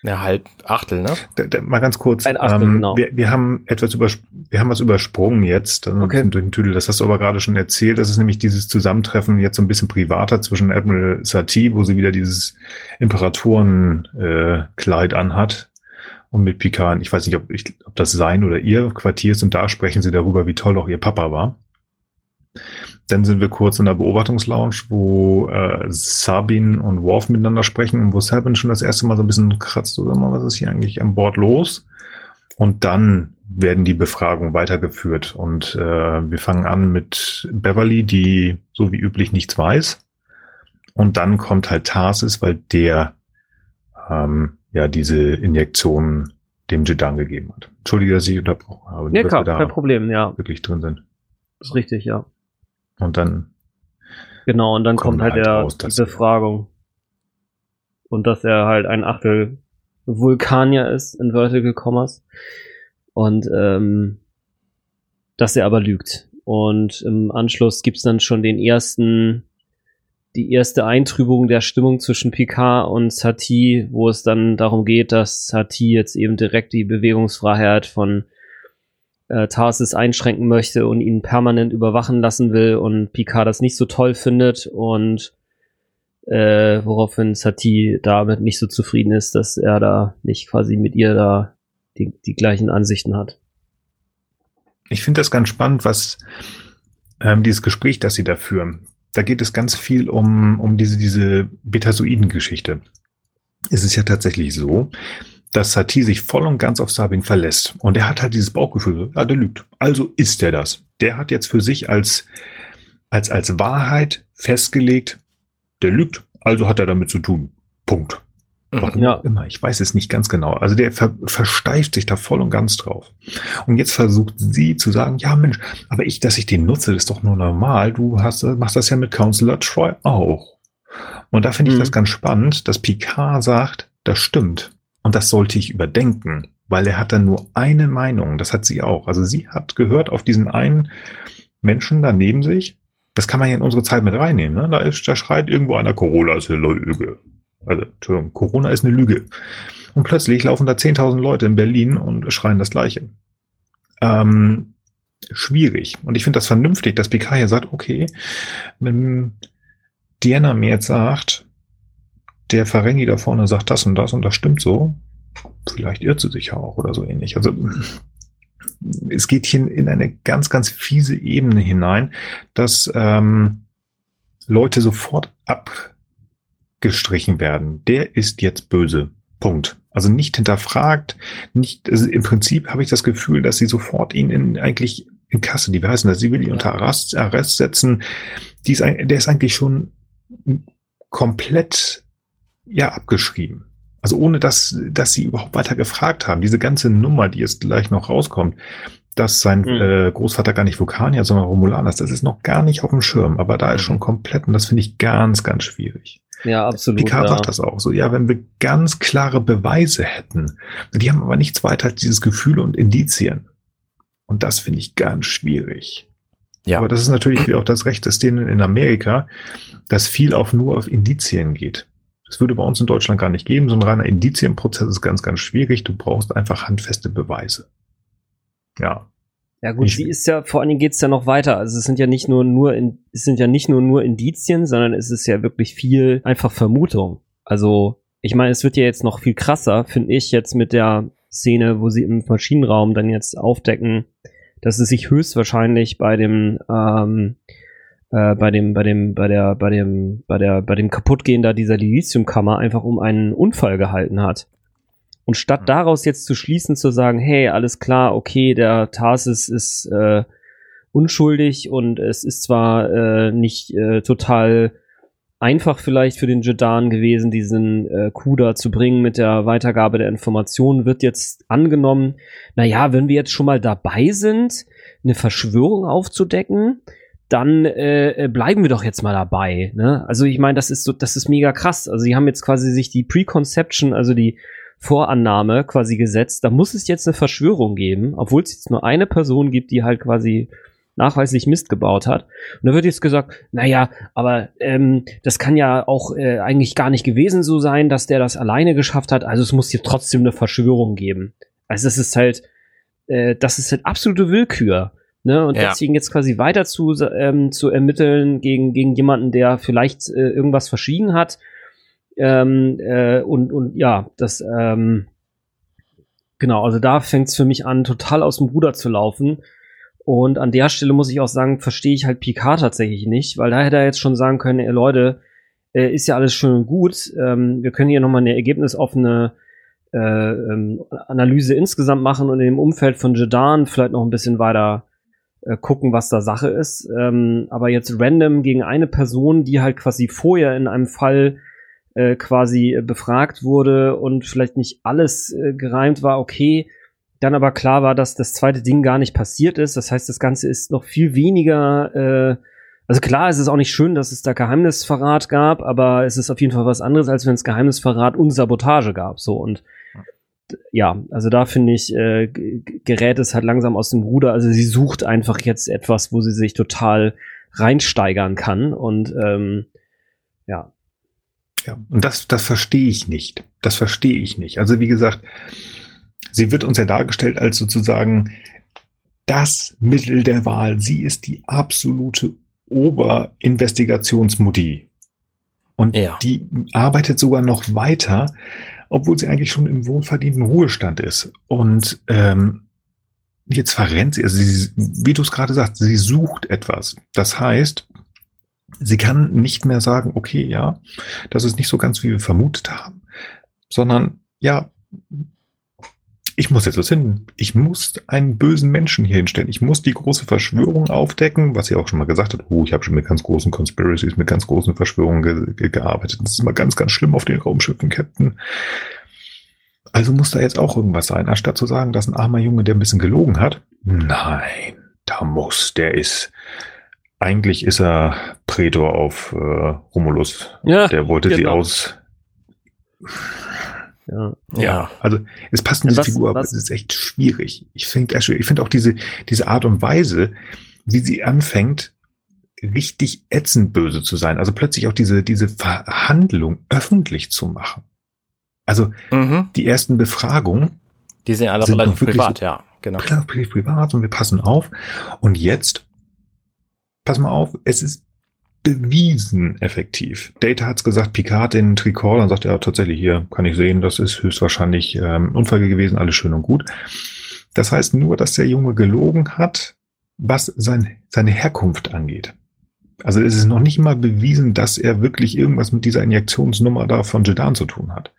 ja, halb Achtel, ne? Da, da, mal ganz kurz. Ein Achtel, ähm, genau. Wir, wir haben etwas über, wir haben was übersprungen jetzt, also okay. durch den Tüdel. Das hast du aber gerade schon erzählt. Das ist nämlich dieses Zusammentreffen jetzt so ein bisschen privater zwischen Admiral Satie, wo sie wieder dieses Imperatorenkleid äh, anhat. Und mit Picard, ich weiß nicht, ob, ich, ob das sein oder ihr Quartier ist, und da sprechen sie darüber, wie toll auch ihr Papa war. Dann sind wir kurz in der Beobachtungslounge, wo äh, Sabin und Worf miteinander sprechen und wo Sabin schon das erste Mal so ein bisschen kratzt, oder mal, was ist hier eigentlich an Bord los? Und dann werden die Befragungen weitergeführt und äh, wir fangen an mit Beverly, die so wie üblich nichts weiß. Und dann kommt halt Tarsis, weil der ähm, ja diese Injektion dem Jedan gegeben hat. Entschuldige, dass ich unterbrochen habe. Nee, klar, kein Problem, ja. Wirklich drin sind. Das ist richtig, ja. Und dann. Genau, und dann kommt halt, halt der, raus, die Befragung. Und dass er halt ein Achtel Vulkanier ist, in Vertical Commas. Und ähm, dass er aber lügt. Und im Anschluss gibt's dann schon den ersten die erste Eintrübung der Stimmung zwischen Picard und Satie, wo es dann darum geht, dass Satie jetzt eben direkt die Bewegungsfreiheit von äh, Tarsis einschränken möchte und ihn permanent überwachen lassen will und Picard das nicht so toll findet und äh, woraufhin Satie damit nicht so zufrieden ist, dass er da nicht quasi mit ihr da die, die gleichen Ansichten hat. Ich finde das ganz spannend, was ähm, dieses Gespräch, das sie da führen. Da geht es ganz viel um, um diese, diese Betasoiden-Geschichte. Es ist ja tatsächlich so, dass Satie sich voll und ganz auf Sabin verlässt. Und er hat halt dieses Bauchgefühl, ja, der lügt. Also ist er das. Der hat jetzt für sich als, als, als Wahrheit festgelegt, der lügt, also hat er damit zu tun. Punkt. Mhm. Warum ja. immer, ich weiß es nicht ganz genau. Also der ver versteift sich da voll und ganz drauf. Und jetzt versucht sie zu sagen, ja Mensch, aber ich, dass ich den nutze, ist doch nur normal. Du hast, machst das ja mit Counselor Troy auch. Und da finde ich mhm. das ganz spannend, dass Picard sagt, das stimmt. Und das sollte ich überdenken, weil er hat dann nur eine Meinung. Das hat sie auch. Also sie hat gehört auf diesen einen Menschen da neben sich. Das kann man ja in unsere Zeit mit reinnehmen. Ne? Da, ist, da schreit irgendwo einer, Corona ist eine Lüge. Also, Entschuldigung, Corona ist eine Lüge. Und plötzlich laufen da 10.000 Leute in Berlin und schreien das Gleiche. Ähm, schwierig. Und ich finde das vernünftig, dass PK hier sagt, okay, wenn Diana mir jetzt sagt, der Ferengi da vorne sagt das und das und das stimmt so. Vielleicht irrt sie sich ja auch oder so ähnlich. Also es geht hier in eine ganz, ganz fiese Ebene hinein, dass ähm, Leute sofort abgestrichen werden. Der ist jetzt böse. Punkt. Also nicht hinterfragt, nicht, also im Prinzip habe ich das Gefühl, dass sie sofort ihn in eigentlich in Kasse, die heißen das, sie will ihn unter Arrest, Arrest setzen. Die ist, der ist eigentlich schon komplett ja abgeschrieben. Also ohne dass, dass sie überhaupt weiter gefragt haben. Diese ganze Nummer, die jetzt gleich noch rauskommt, dass sein mhm. äh, Großvater gar nicht Vulkanier, sondern Romulaner ist, das ist noch gar nicht auf dem Schirm. Aber da ist hm. schon komplett und das finde ich ganz, ganz schwierig. Ja, absolut. Picard ja. sagt das auch so. Ja, wenn wir ganz klare Beweise hätten. Die haben aber nichts weiter als dieses Gefühle und Indizien. Und das finde ich ganz schwierig. Ja. Aber das ist natürlich auch das Recht des denen in Amerika, dass viel auf nur auf Indizien geht. Das würde bei uns in Deutschland gar nicht geben. So ein reiner Indizienprozess ist ganz, ganz schwierig. Du brauchst einfach handfeste Beweise. Ja. Ja gut, sie ist ja, vor allen Dingen geht's ja noch weiter. Also es sind ja nicht nur nur in, es sind ja nicht nur nur Indizien, sondern es ist ja wirklich viel einfach Vermutung. Also ich meine, es wird ja jetzt noch viel krasser, finde ich jetzt mit der Szene, wo sie im Maschinenraum dann jetzt aufdecken, dass es sich höchstwahrscheinlich bei dem ähm, äh, bei dem, bei dem, bei der, bei dem, bei der, bei dem Kaputtgehen da dieser Lithiumkammer einfach um einen Unfall gehalten hat. Und statt mhm. daraus jetzt zu schließen, zu sagen, hey, alles klar, okay, der Tarsis ist äh, unschuldig und es ist zwar äh, nicht äh, total einfach vielleicht für den Jedan gewesen, diesen äh, Kuda zu bringen mit der Weitergabe der Informationen, wird jetzt angenommen, naja, wenn wir jetzt schon mal dabei sind, eine Verschwörung aufzudecken, dann äh, äh, bleiben wir doch jetzt mal dabei. Ne? Also ich meine, das ist so, das ist mega krass. Also sie haben jetzt quasi sich die Preconception, also die Vorannahme quasi gesetzt. Da muss es jetzt eine Verschwörung geben, obwohl es jetzt nur eine Person gibt, die halt quasi nachweislich Mist gebaut hat. Und da wird jetzt gesagt, naja, aber ähm, das kann ja auch äh, eigentlich gar nicht gewesen so sein, dass der das alleine geschafft hat. Also es muss hier trotzdem eine Verschwörung geben. Also es ist halt, äh, das ist halt absolute Willkür. Ne? Und ja. deswegen jetzt quasi weiter zu, ähm, zu ermitteln gegen, gegen jemanden, der vielleicht äh, irgendwas verschwiegen hat. Ähm, äh, und, und ja, das, ähm, genau, also da fängt es für mich an, total aus dem Ruder zu laufen. Und an der Stelle muss ich auch sagen, verstehe ich halt Picard tatsächlich nicht, weil da hätte er jetzt schon sagen können, ey, Leute, äh, ist ja alles schön und gut. Ähm, wir können hier nochmal eine ergebnisoffene äh, ähm, Analyse insgesamt machen und in dem Umfeld von Jedan vielleicht noch ein bisschen weiter äh, gucken, was da Sache ist. Ähm, aber jetzt random gegen eine Person, die halt quasi vorher in einem Fall äh, quasi befragt wurde und vielleicht nicht alles äh, gereimt war, okay. Dann aber klar war, dass das zweite Ding gar nicht passiert ist. Das heißt, das Ganze ist noch viel weniger. Äh, also klar, es ist auch nicht schön, dass es da Geheimnisverrat gab, aber es ist auf jeden Fall was anderes, als wenn es Geheimnisverrat und Sabotage gab. So und ja, also da finde ich, äh, gerät es halt langsam aus dem Ruder. Also sie sucht einfach jetzt etwas, wo sie sich total reinsteigern kann. Und ähm, Ja. Ja, und das, das verstehe ich nicht. Das verstehe ich nicht. Also wie gesagt, sie wird uns ja dargestellt als sozusagen das Mittel der Wahl. Sie ist die absolute Oberinvestigationsmutti. Und ja. die arbeitet sogar noch weiter, obwohl sie eigentlich schon im wohlverdienten Ruhestand ist. Und ähm, jetzt verrennt sie, also sie, wie du es gerade sagst, sie sucht etwas. Das heißt, sie kann nicht mehr sagen, okay, ja, das ist nicht so ganz, wie wir vermutet haben, sondern ja, ich muss jetzt was finden. Ich muss einen bösen Menschen hier hinstellen. Ich muss die große Verschwörung aufdecken, was sie auch schon mal gesagt hat. Oh, ich habe schon mit ganz großen Conspiracies, mit ganz großen Verschwörungen ge ge gearbeitet. Das ist immer ganz, ganz schlimm auf den Raumschiffen, Captain. Also muss da jetzt auch irgendwas sein. Anstatt zu sagen, dass ein armer Junge, der ein bisschen gelogen hat. Nein, da muss, der ist, eigentlich ist er Prätor auf äh, Romulus. Ja, der wollte genau. sie aus ja. ja, also es passt in diese was, Figur, aber es ist echt schwierig. Ich finde ich finde auch diese, diese Art und Weise, wie sie anfängt, richtig ätzend böse zu sein. Also plötzlich auch diese, diese Verhandlung öffentlich zu machen. Also mhm. die ersten Befragungen. Die sind alle sind relativ privat, ja, genau. Privat und wir passen auf. Und jetzt, pass mal auf, es ist bewiesen effektiv. Data hat's gesagt, Picard in Tricor, dann sagt er tatsächlich hier, kann ich sehen, das ist höchstwahrscheinlich ähm, Unfall gewesen, alles schön und gut. Das heißt nur, dass der Junge gelogen hat, was sein, seine Herkunft angeht. Also es ist noch nicht mal bewiesen, dass er wirklich irgendwas mit dieser Injektionsnummer da von Jedan zu tun hat.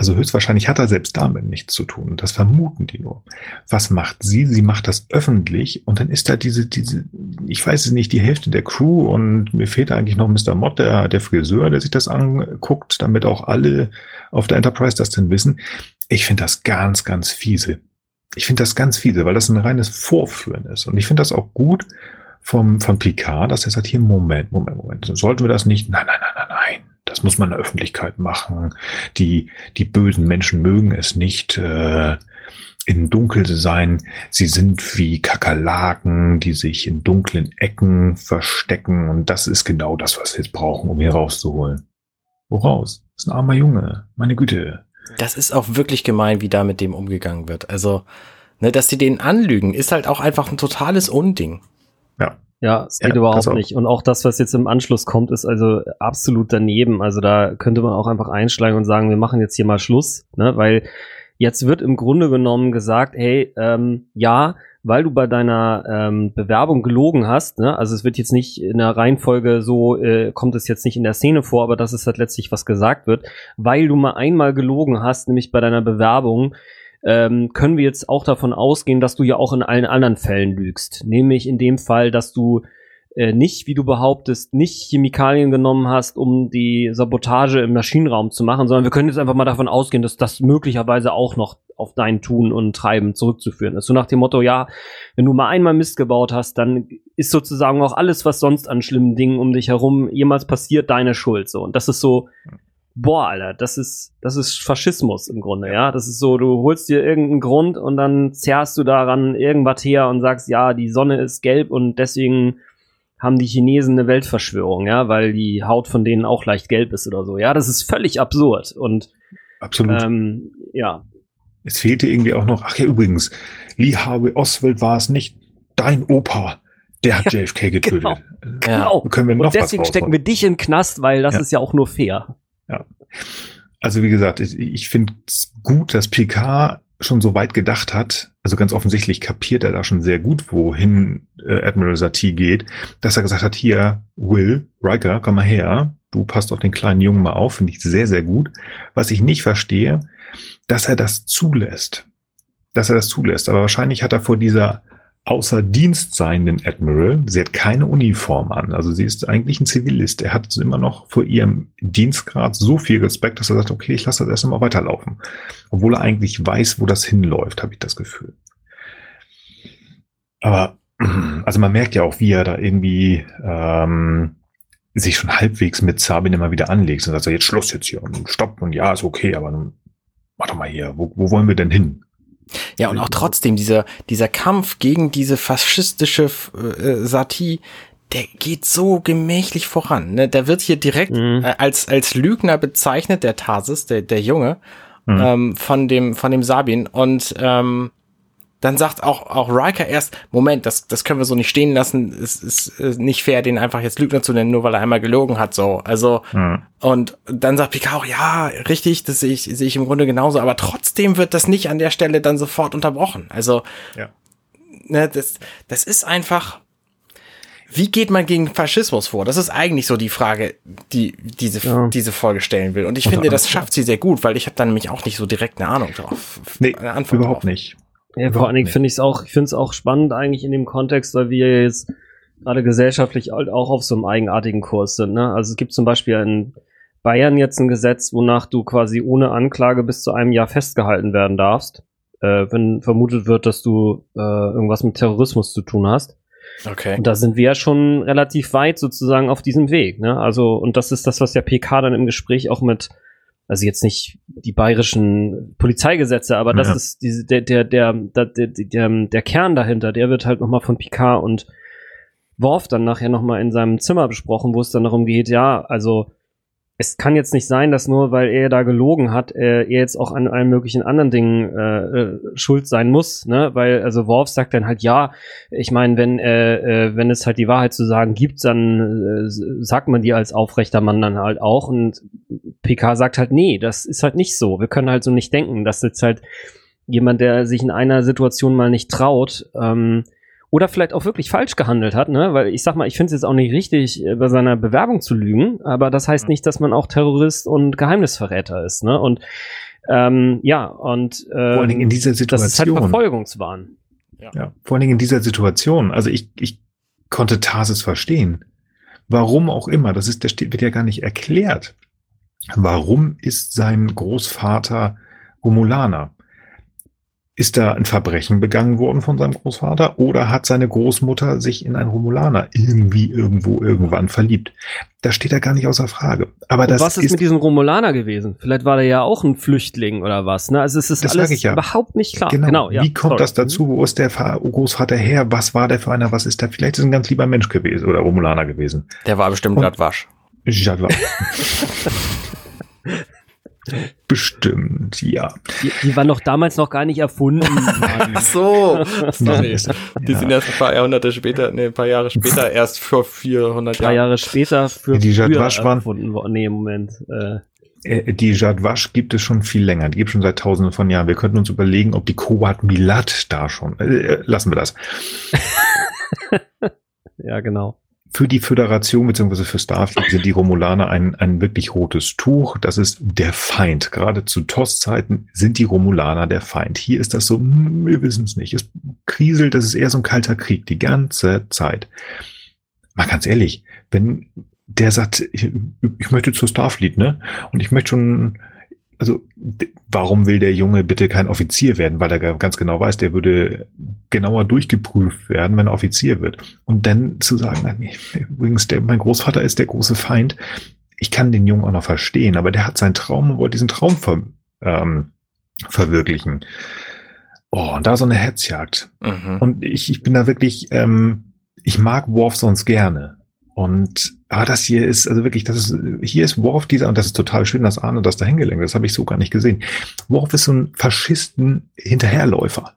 Also höchstwahrscheinlich hat er selbst damit nichts zu tun. Das vermuten die nur. Was macht sie? Sie macht das öffentlich und dann ist da diese, diese, ich weiß es nicht, die Hälfte der Crew und mir fehlt eigentlich noch Mr. Mott, der, der Friseur, der sich das anguckt, damit auch alle auf der Enterprise das denn wissen. Ich finde das ganz, ganz fiese. Ich finde das ganz fiese, weil das ein reines Vorführen ist. Und ich finde das auch gut vom, von Picard, dass er sagt, hier, Moment, Moment, Moment, sollten wir das nicht? Nein, nein, nein, nein, nein das muss man in der Öffentlichkeit machen. Die, die bösen Menschen mögen es nicht, äh, in Dunkel sein. Sie sind wie Kakerlaken, die sich in dunklen Ecken verstecken. Und das ist genau das, was wir jetzt brauchen, um hier rauszuholen. Woraus? Das ist ein armer Junge. Meine Güte. Das ist auch wirklich gemein, wie da mit dem umgegangen wird. Also, ne, dass die den anlügen, ist halt auch einfach ein totales Unding. Ja. Ja, es geht ja, überhaupt nicht. Und auch das, was jetzt im Anschluss kommt, ist also absolut daneben. Also da könnte man auch einfach einschlagen und sagen, wir machen jetzt hier mal Schluss, ne? Weil jetzt wird im Grunde genommen gesagt, hey, ähm, ja, weil du bei deiner ähm, Bewerbung gelogen hast, ne? also es wird jetzt nicht in der Reihenfolge so, äh, kommt es jetzt nicht in der Szene vor, aber das ist halt letztlich, was gesagt wird, weil du mal einmal gelogen hast, nämlich bei deiner Bewerbung, ähm, können wir jetzt auch davon ausgehen, dass du ja auch in allen anderen Fällen lügst. Nämlich in dem Fall, dass du äh, nicht, wie du behauptest, nicht Chemikalien genommen hast, um die Sabotage im Maschinenraum zu machen, sondern wir können jetzt einfach mal davon ausgehen, dass das möglicherweise auch noch auf dein Tun und Treiben zurückzuführen ist. So nach dem Motto, ja, wenn du mal einmal Mist gebaut hast, dann ist sozusagen auch alles, was sonst an schlimmen Dingen um dich herum jemals passiert, deine Schuld. So. Und das ist so, boah, Alter, das ist, das ist Faschismus im Grunde, ja. Das ist so, du holst dir irgendeinen Grund und dann zerrst du daran irgendwas her und sagst, ja, die Sonne ist gelb und deswegen haben die Chinesen eine Weltverschwörung, ja, weil die Haut von denen auch leicht gelb ist oder so. Ja, das ist völlig absurd und absolut. Ähm, ja. Es fehlte irgendwie auch noch, ach ja, übrigens, Lee Harvey Oswald war es nicht dein Opa. Der hat ja, JFK getötet. Genau. genau. Können wir noch und deswegen stecken wir dich in Knast, weil das ja. ist ja auch nur fair. Ja. Also wie gesagt, ich, ich finde es gut, dass Picard schon so weit gedacht hat, also ganz offensichtlich kapiert er da schon sehr gut, wohin äh, Admiral Satie geht, dass er gesagt hat, hier, Will, Riker, komm mal her, du passt auf den kleinen Jungen mal auf, finde ich sehr, sehr gut. Was ich nicht verstehe, dass er das zulässt. Dass er das zulässt. Aber wahrscheinlich hat er vor dieser außer Dienst seienden Admiral. Sie hat keine Uniform an. Also sie ist eigentlich ein Zivilist. Er hat immer noch vor ihrem Dienstgrad so viel Respekt, dass er sagt, okay, ich lasse das erst mal weiterlaufen. Obwohl er eigentlich weiß, wo das hinläuft, habe ich das Gefühl. Aber also man merkt ja auch, wie er da irgendwie ähm, sich schon halbwegs mit Sabine immer wieder anlegt und sagt, jetzt Schluss jetzt hier und stopp und ja, ist okay, aber nun mach mal hier, wo, wo wollen wir denn hin? Ja, und auch trotzdem, dieser, dieser Kampf gegen diese faschistische äh, Satie, der geht so gemächlich voran. Ne? Der wird hier direkt Mhm. äh, als, als Lügner bezeichnet, der Tarsis, der, der Junge, Mhm. ähm, von dem, von dem Sabin. Und ähm, dann sagt auch, auch Riker erst, Moment, das, das können wir so nicht stehen lassen. Es ist äh, nicht fair, den einfach jetzt Lügner zu nennen, nur weil er einmal gelogen hat. So, also Mhm. und dann sagt Picard auch, ja, richtig, das sehe ich, sehe ich im Grunde genauso, aber trotzdem wird das nicht an der Stelle dann sofort unterbrochen. Also, Ja. ne, das, das ist einfach, wie geht man gegen Faschismus vor? Das ist eigentlich so die Frage, die diese, Ja. diese Folge stellen will. Und ich Unter finde, das schafft sie sehr gut, weil ich habe dann nämlich auch nicht so direkt eine Ahnung drauf. Nee, überhaupt drauf. nicht. Ja, vor allen Dingen finde ich es auch, ich finde es auch spannend eigentlich in dem Kontext, weil wir jetzt gerade gesellschaftlich halt auch auf so einem eigenartigen Kurs sind. Ne? Also es gibt zum Beispiel in Bayern jetzt ein Gesetz, wonach du quasi ohne Anklage bis zu einem Jahr festgehalten werden darfst, äh, wenn vermutet wird, dass du äh, irgendwas mit Terrorismus zu tun hast. Okay. Und da sind wir ja schon relativ weit sozusagen auf diesem Weg. Ne? Also, und das ist das, was der PK dann im Gespräch auch mit, also jetzt nicht die bayerischen Polizeigesetze, aber das Ja. ist diese, der, der, der, der, der, der, der Kern dahinter, der wird halt nochmal von Picard und Worf dann nachher nochmal in seinem Zimmer besprochen, wo es dann darum geht, ja, also es kann jetzt nicht sein, dass nur weil er da gelogen hat, äh, er jetzt auch an allen möglichen anderen Dingen äh, äh, schuld sein muss, ne? Weil also Worf sagt dann halt ja, ich meine, wenn äh, äh, wenn es halt die Wahrheit zu sagen gibt, dann äh, sagt man die als aufrechter Mann dann halt auch und PK sagt halt nee, das ist halt nicht so. Wir können halt so nicht denken, dass jetzt halt jemand, der sich in einer Situation mal nicht traut, ähm, oder vielleicht auch wirklich falsch gehandelt hat, ne? Weil ich sag mal, ich finde es jetzt auch nicht richtig, äh, bei seiner Bewerbung zu lügen, aber das heißt nicht, dass man auch Terrorist und Geheimnisverräter ist, ne? Und ähm, ja, und Vor allen Dingen in ähm, dieser das ist halt Situation. Verfolgungswahn. Ja, vor allen Dingen in dieser Situation. Also ich, ich konnte Tarsis verstehen. Warum auch immer, das ist, der steht, wird ja gar nicht erklärt. Warum ist sein Großvater Romulaner? Ist da ein Verbrechen begangen worden von seinem Großvater oder hat seine Großmutter sich in einen Romulaner irgendwie irgendwo irgendwann verliebt? Das steht da gar nicht außer Frage. Aber Und das was ist, mit diesem Romulaner gewesen? Vielleicht war der ja auch ein Flüchtling oder was, ne? Also es ist Das alles ja. überhaupt nicht klar. Genau. ja. Wie kommt Sorry. das dazu? Wo ist der Großvater her? Was war der für einer? Was ist der? Vielleicht ist er ein ganz lieber Mensch gewesen oder Romulaner gewesen. Der war bestimmt Und- Blattwasch. Jadwa. Bestimmt, ja. Die, die waren doch damals noch gar nicht erfunden. Ach so. Sorry. Ja, Die sind erst ein paar Jahrhunderte später, nee, ein paar Jahre später erst vor 400 Drei Jahren. Jahre später für Die Jadwasch waren- erfunden worden. Nee, Moment. Äh, Äh, Die Jadwasch gibt es schon viel länger. Die gibt es schon seit tausenden von Jahren. Wir könnten uns überlegen, ob die Kobat Milat da schon. Äh, lassen wir das. ja, genau. Für die Föderation bzw. für Starfleet sind die Romulaner ein, ein wirklich rotes Tuch. Das ist der Feind. Gerade zu TOS-Zeiten sind die Romulaner der Feind. Hier ist das so, hm, wir wissen es nicht. Es kriselt, das ist eher so ein kalter Krieg die ganze Zeit. Mal ganz ehrlich, wenn der sagt, ich, ich möchte zur Starfleet, ne? Und ich möchte schon, also warum will der Junge bitte kein Offizier werden? Weil er ga- ganz genau weiß, der würde genauer durchgeprüft werden, wenn er Offizier wird. Und dann zu sagen, übrigens, der, mein Großvater ist der große Feind. Ich kann den Jungen auch noch verstehen, aber der hat seinen Traum und wollte diesen Traum ver, ähm, verwirklichen. Oh, und da so eine Hetzjagd. Mhm. Und ich, ich bin da wirklich, ähm, ich mag Worf sonst gerne. Und ah, das hier ist, also wirklich, das ist, hier ist Worf dieser, und das ist total schön, dass Arne das da hingelenkt, das habe ich so gar nicht gesehen. Worf ist so ein Faschisten Hinterherläufer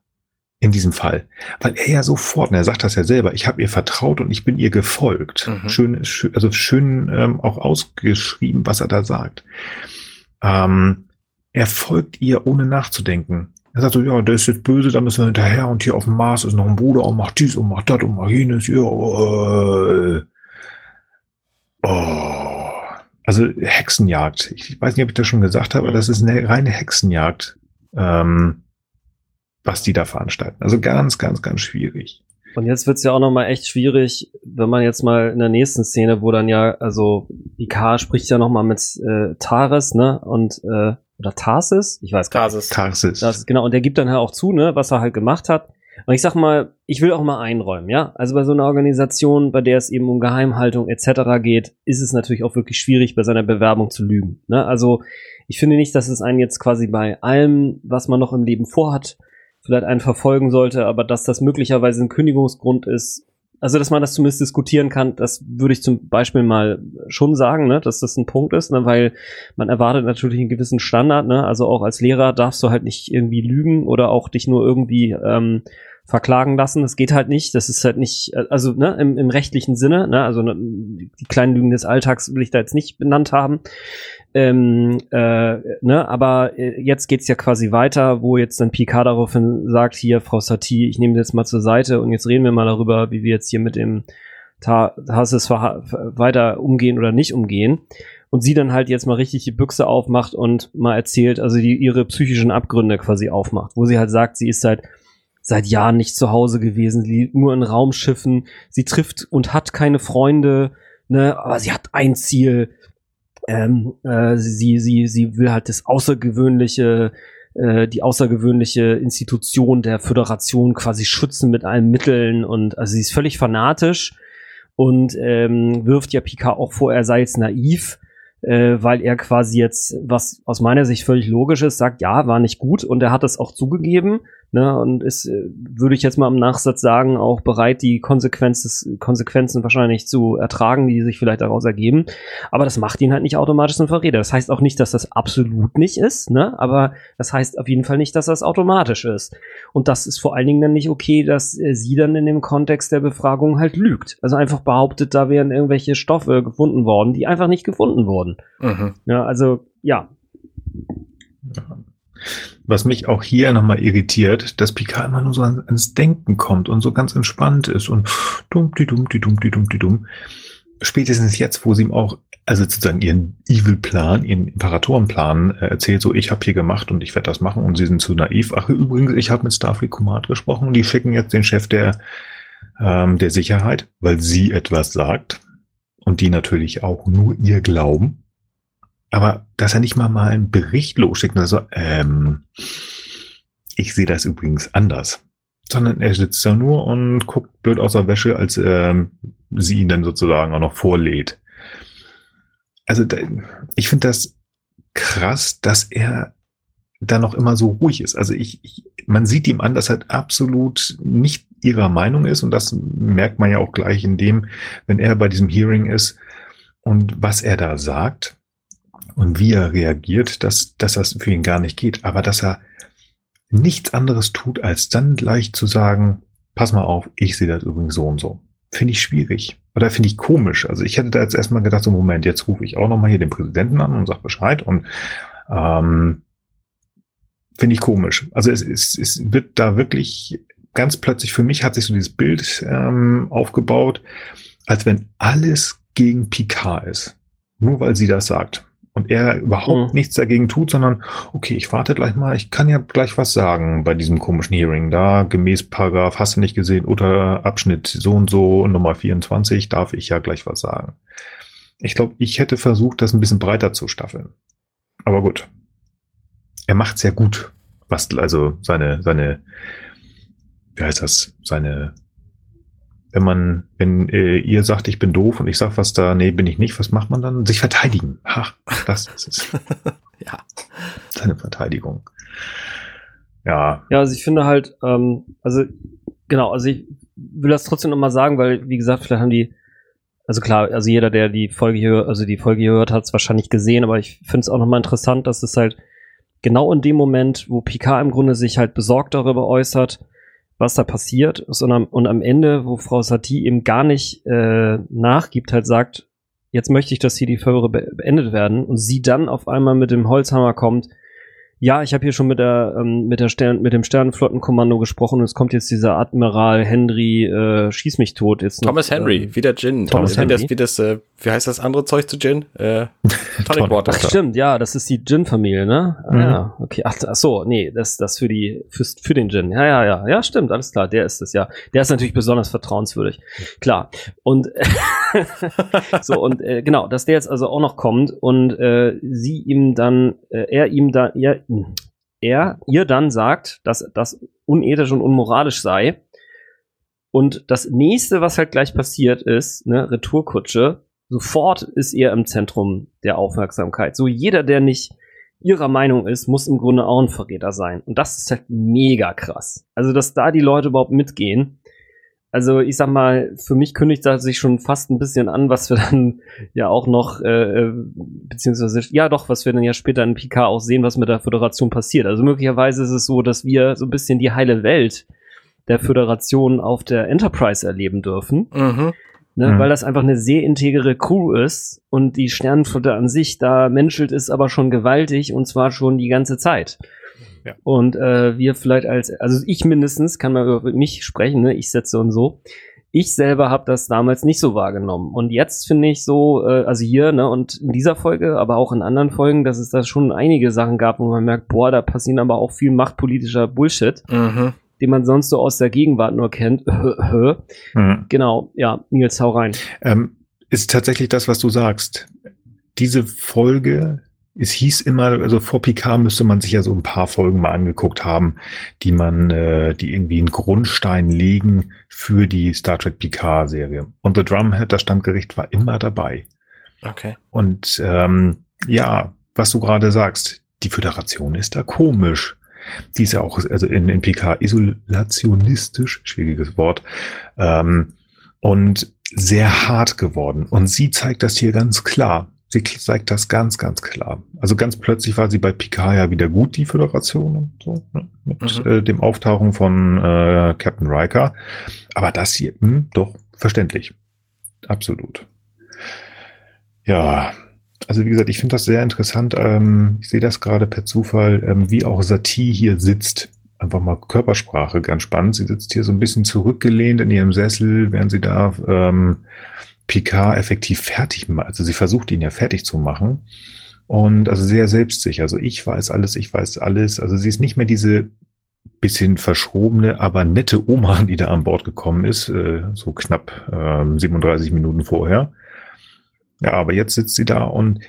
in diesem Fall. Weil er ja sofort, und er sagt das ja selber, ich habe ihr vertraut und ich bin ihr gefolgt. Mhm. Schön, schön, also schön ähm, auch ausgeschrieben, was er da sagt. Ähm, er folgt ihr, ohne nachzudenken. Er sagt so, ja, der ist jetzt böse, da müssen wir hinterher und hier auf dem Mars ist noch ein Bruder und macht dies und macht das und macht jenes. Ja, äh, oh. Also Hexenjagd. Ich weiß nicht, ob ich das schon gesagt habe, aber das ist eine reine Hexenjagd, ähm, was die da veranstalten. Also ganz, ganz, ganz schwierig. Und jetzt wird's ja auch noch mal echt schwierig, wenn man jetzt mal in der nächsten Szene, wo dann ja, also Picard spricht ja noch mal mit äh, Taris, ne? Und äh, oder Tarsis? Ich weiß gar nicht. Tarsis. Tarsis. Das, genau, und der gibt dann halt auch zu, ne, was er halt gemacht hat. Und ich sag mal, ich will auch mal einräumen, ja. Also bei so einer Organisation, bei der es eben um Geheimhaltung etc. geht, ist es natürlich auch wirklich schwierig, bei seiner Bewerbung zu lügen. Ne? Also ich finde nicht, dass es einen jetzt quasi bei allem, was man noch im Leben vorhat, vielleicht einen verfolgen sollte, aber dass das möglicherweise ein Kündigungsgrund ist, also dass man das zumindest diskutieren kann, das würde ich zum Beispiel mal schon sagen, ne, dass das ein Punkt ist, ne, weil man erwartet natürlich einen gewissen Standard, ne, also auch als Lehrer darfst du halt nicht irgendwie lügen oder auch dich nur irgendwie ähm, verklagen lassen. Das geht halt nicht. Das ist halt nicht, also ne, im, im rechtlichen Sinne, ne, also ne, die kleinen Lügen des Alltags will ich da jetzt nicht benannt haben. Ähm, äh, ne, aber äh, jetzt geht's ja quasi weiter, wo jetzt dann Picard daraufhin sagt, hier, Frau Satie, ich nehme das mal zur Seite und jetzt reden wir mal darüber, wie wir jetzt hier mit dem Tarsis weiter umgehen oder nicht umgehen. Und sie dann halt jetzt mal richtig die Büchse aufmacht und mal erzählt, also die ihre psychischen Abgründe quasi aufmacht, wo sie halt sagt, sie ist seit seit Jahren nicht zu Hause gewesen, sie nur in Raumschiffen, sie trifft und hat keine Freunde, ne, aber sie hat ein Ziel, ähm, äh, sie, sie, sie will halt das außergewöhnliche, äh, die außergewöhnliche Institution der Föderation quasi schützen mit allen Mitteln und also sie ist völlig fanatisch und ähm, wirft ja Picard auch vor, er sei jetzt naiv, äh, weil er quasi jetzt, was aus meiner Sicht völlig logisch ist, sagt, ja, war nicht gut und er hat es auch zugegeben Ne, und ist, äh, würde ich jetzt mal im Nachsatz sagen, auch bereit, die Konsequenzen, Konsequenzen wahrscheinlich zu ertragen, die sich vielleicht daraus ergeben. Aber das macht ihn halt nicht automatisch zum Verräter. Das heißt auch nicht, dass das absolut nicht ist, ne? aber das heißt auf jeden Fall nicht, dass das automatisch ist. Und das ist vor allen Dingen dann nicht okay, dass äh, sie dann in dem Kontext der Befragung halt lügt. Also einfach behauptet, da wären irgendwelche Stoffe gefunden worden, die einfach nicht gefunden wurden. Mhm. Ja, also ja. Was mich auch hier nochmal irritiert, dass Picard immer nur so ans Denken kommt und so ganz entspannt ist und dumm, die dumm, die dumm. Spätestens jetzt, wo sie ihm auch, also sozusagen ihren Evil-Plan, ihren Imperatorenplan äh, erzählt, so ich habe hier gemacht und ich werde das machen und sie sind zu naiv. Ach übrigens, ich habe mit Starfleet Command gesprochen und die schicken jetzt den Chef der, ähm, der Sicherheit, weil sie etwas sagt und die natürlich auch nur ihr glauben aber dass er nicht mal mal einen Bericht losschickt, also, ähm, ich sehe das übrigens anders. Sondern er sitzt da nur und guckt blöd aus der Wäsche, als ähm, sie ihn dann sozusagen auch noch vorlädt. Also ich finde das krass, dass er da noch immer so ruhig ist. Also ich, ich, man sieht ihm an, dass er absolut nicht ihrer Meinung ist und das merkt man ja auch gleich in dem, wenn er bei diesem Hearing ist und was er da sagt und wie er reagiert, dass, dass das für ihn gar nicht geht, aber dass er nichts anderes tut, als dann gleich zu sagen, pass mal auf, ich sehe das übrigens so und so. Finde ich schwierig. Oder finde ich komisch. Also ich hätte da jetzt erstmal gedacht, so Moment, jetzt rufe ich auch nochmal hier den Präsidenten an und sag Bescheid und ähm, finde ich komisch. Also es, es, es wird da wirklich ganz plötzlich, für mich hat sich so dieses Bild ähm, aufgebaut, als wenn alles gegen Picard ist. Nur weil sie das sagt und er überhaupt mhm. nichts dagegen tut, sondern okay, ich warte gleich mal, ich kann ja gleich was sagen bei diesem komischen Hearing. Da gemäß Paragraph, hast du nicht gesehen, oder Abschnitt so und so, Nummer 24, darf ich ja gleich was sagen. Ich glaube, ich hätte versucht, das ein bisschen breiter zu staffeln. Aber gut. Er macht sehr gut, was also seine, seine, wie heißt das, seine wenn man, wenn äh, ihr sagt, ich bin doof und ich sag was da, nee, bin ich nicht, was macht man dann? Sich verteidigen. Ha, das ist es. ja. Seine Verteidigung. Ja. Ja, also ich finde halt, ähm, also genau, also ich will das trotzdem nochmal sagen, weil, wie gesagt, vielleicht haben die, also klar, also jeder, der die Folge hier, also die Folge gehört hat, es wahrscheinlich gesehen, aber ich finde es auch nochmal interessant, dass es halt genau in dem Moment, wo Picard im Grunde sich halt besorgt darüber äußert, was da passiert, sondern und am Ende, wo Frau Satie eben gar nicht äh, nachgibt, halt sagt, jetzt möchte ich, dass hier die Föhre beendet werden. Und sie dann auf einmal mit dem Holzhammer kommt, ja, ich habe hier schon mit der ähm, mit der Stern mit dem Sternenflottenkommando gesprochen und es kommt jetzt dieser Admiral Henry äh, schieß mich tot jetzt noch, Thomas Henry, äh, wieder Gin. Thomas Henry. Das, wie das äh, wie heißt das andere Zeug zu Gin? Äh, Tonic Water. Ach, stimmt, ja, das ist die Gin Familie, ne? Ah, mhm. Ja, okay. Ach, ach so, nee, das das für die fürs, für den Gin. Ja, ja, ja. Ja, stimmt, alles klar, der ist es ja. Der ist natürlich besonders vertrauenswürdig. Klar. Und so und äh, genau, dass der jetzt also auch noch kommt und äh, sie ihm dann äh, er ihm da ja er ihr dann sagt, dass das unethisch und unmoralisch sei. Und das nächste, was halt gleich passiert ist, ne, Retourkutsche, sofort ist er im Zentrum der Aufmerksamkeit. So jeder, der nicht ihrer Meinung ist, muss im Grunde auch ein Verräter sein. Und das ist halt mega krass. Also, dass da die Leute überhaupt mitgehen, also ich sag mal, für mich kündigt das sich schon fast ein bisschen an, was wir dann ja auch noch, äh, äh beziehungsweise, ja doch, was wir dann ja später in PK auch sehen, was mit der Föderation passiert. Also möglicherweise ist es so, dass wir so ein bisschen die heile Welt der Föderation auf der Enterprise erleben dürfen. Mhm. Ne, mhm. Weil das einfach eine sehr integere Crew ist und die Sternenflotte an sich da menschelt ist aber schon gewaltig und zwar schon die ganze Zeit. Ja. Und äh, wir vielleicht als, also ich mindestens kann mal über mich sprechen, ne? ich setze und so. Ich selber habe das damals nicht so wahrgenommen. Und jetzt finde ich so, äh, also hier, ne, und in dieser Folge, aber auch in anderen Folgen, dass es da schon einige Sachen gab, wo man merkt, boah, da passieren aber auch viel machtpolitischer Bullshit. Mhm den man sonst so aus der Gegenwart nur kennt. mhm. Genau, ja, Nils, hau rein. Ähm, ist tatsächlich das, was du sagst. Diese Folge, es hieß immer, also vor Picard müsste man sich ja so ein paar Folgen mal angeguckt haben, die man, äh, die irgendwie einen Grundstein legen für die Star Trek Picard-Serie. Und The Drumhead, das Standgericht, war immer dabei. Okay. Und ähm, ja, was du gerade sagst, die Föderation ist da komisch. Die ist ja auch also in, in PK isolationistisch, schwieriges Wort, ähm, und sehr hart geworden. Und sie zeigt das hier ganz klar. Sie zeigt das ganz, ganz klar. Also ganz plötzlich war sie bei Picard ja wieder gut, die Föderation und so, ne? mit mhm. äh, dem Auftauchen von äh, Captain Riker. Aber das hier, mh, hm, doch, verständlich. Absolut. Ja, also wie gesagt, ich finde das sehr interessant. Ähm, ich sehe das gerade per Zufall, ähm, wie auch Satie hier sitzt. Einfach mal Körpersprache, ganz spannend. Sie sitzt hier so ein bisschen zurückgelehnt in ihrem Sessel, während sie da ähm, Picard effektiv fertig macht. Also sie versucht ihn ja fertig zu machen. Und also sehr selbstsicher. Also ich weiß alles, ich weiß alles. Also sie ist nicht mehr diese bisschen verschrobene, aber nette Oma, die da an Bord gekommen ist, äh, so knapp äh, 37 Minuten vorher, ja, aber jetzt sitzt sie da und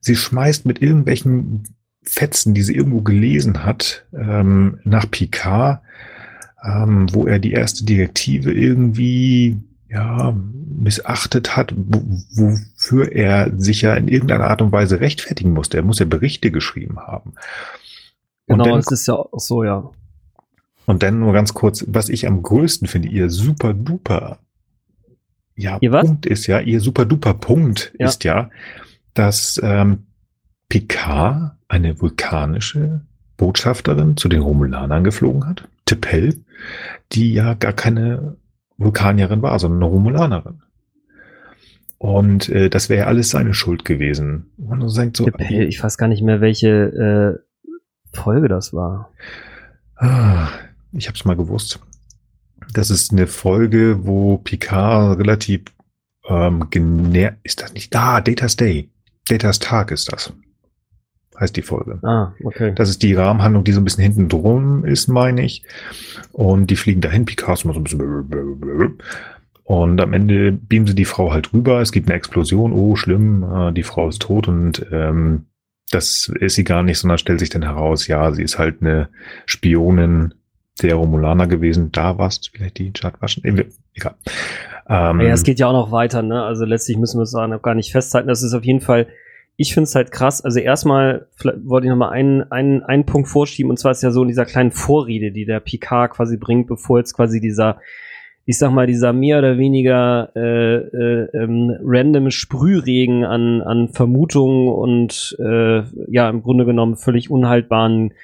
sie schmeißt mit irgendwelchen Fetzen, die sie irgendwo gelesen hat, ähm, nach Picard, ähm, wo er die erste Direktive irgendwie ja, missachtet hat, wofür er sich ja in irgendeiner Art und Weise rechtfertigen musste. Er muss ja Berichte geschrieben haben. Und genau, dann, das ist ja auch so, ja. Und dann nur ganz kurz, was ich am größten finde, ihr super duper ja, ihr Punkt ist ja, ihr super duper Punkt ja. ist ja, dass ähm, Picard eine vulkanische Botschafterin zu den Romulanern geflogen hat, Tippel, die ja gar keine Vulkanierin war, sondern eine Romulanerin. Und äh, das wäre ja alles seine Schuld gewesen. Man sagt so, ich weiß gar nicht mehr, welche äh, Folge das war. Ah, ich habe es mal gewusst. Das ist eine Folge, wo Picard relativ ähm, genährt, ist das nicht? Ah, Data's Day. Data's Tag ist das. Heißt die Folge. Ah, okay. Das ist die Rahmenhandlung, die so ein bisschen hinten drum ist, meine ich. Und die fliegen dahin, ist immer so ein bisschen und am Ende beamen sie die Frau halt rüber. Es gibt eine Explosion. Oh, schlimm. Äh, die Frau ist tot und ähm, das ist sie gar nicht, sondern stellt sich dann heraus, ja, sie ist halt eine Spionin der Romulaner gewesen. Da war es vielleicht die Chartwaschen. Egal. Ähm, ja, es geht ja auch noch weiter, ne? Also letztlich müssen wir es auch gar nicht festhalten. Das ist auf jeden Fall, ich finde es halt krass. Also erstmal wollte ich noch mal einen, einen, einen Punkt vorschieben, und zwar ist ja so in dieser kleinen Vorrede, die der Picard quasi bringt, bevor jetzt quasi dieser, ich sag mal, dieser mehr oder weniger äh, äh, ähm, random Sprühregen an, an Vermutungen und äh, ja, im Grunde genommen völlig unhaltbaren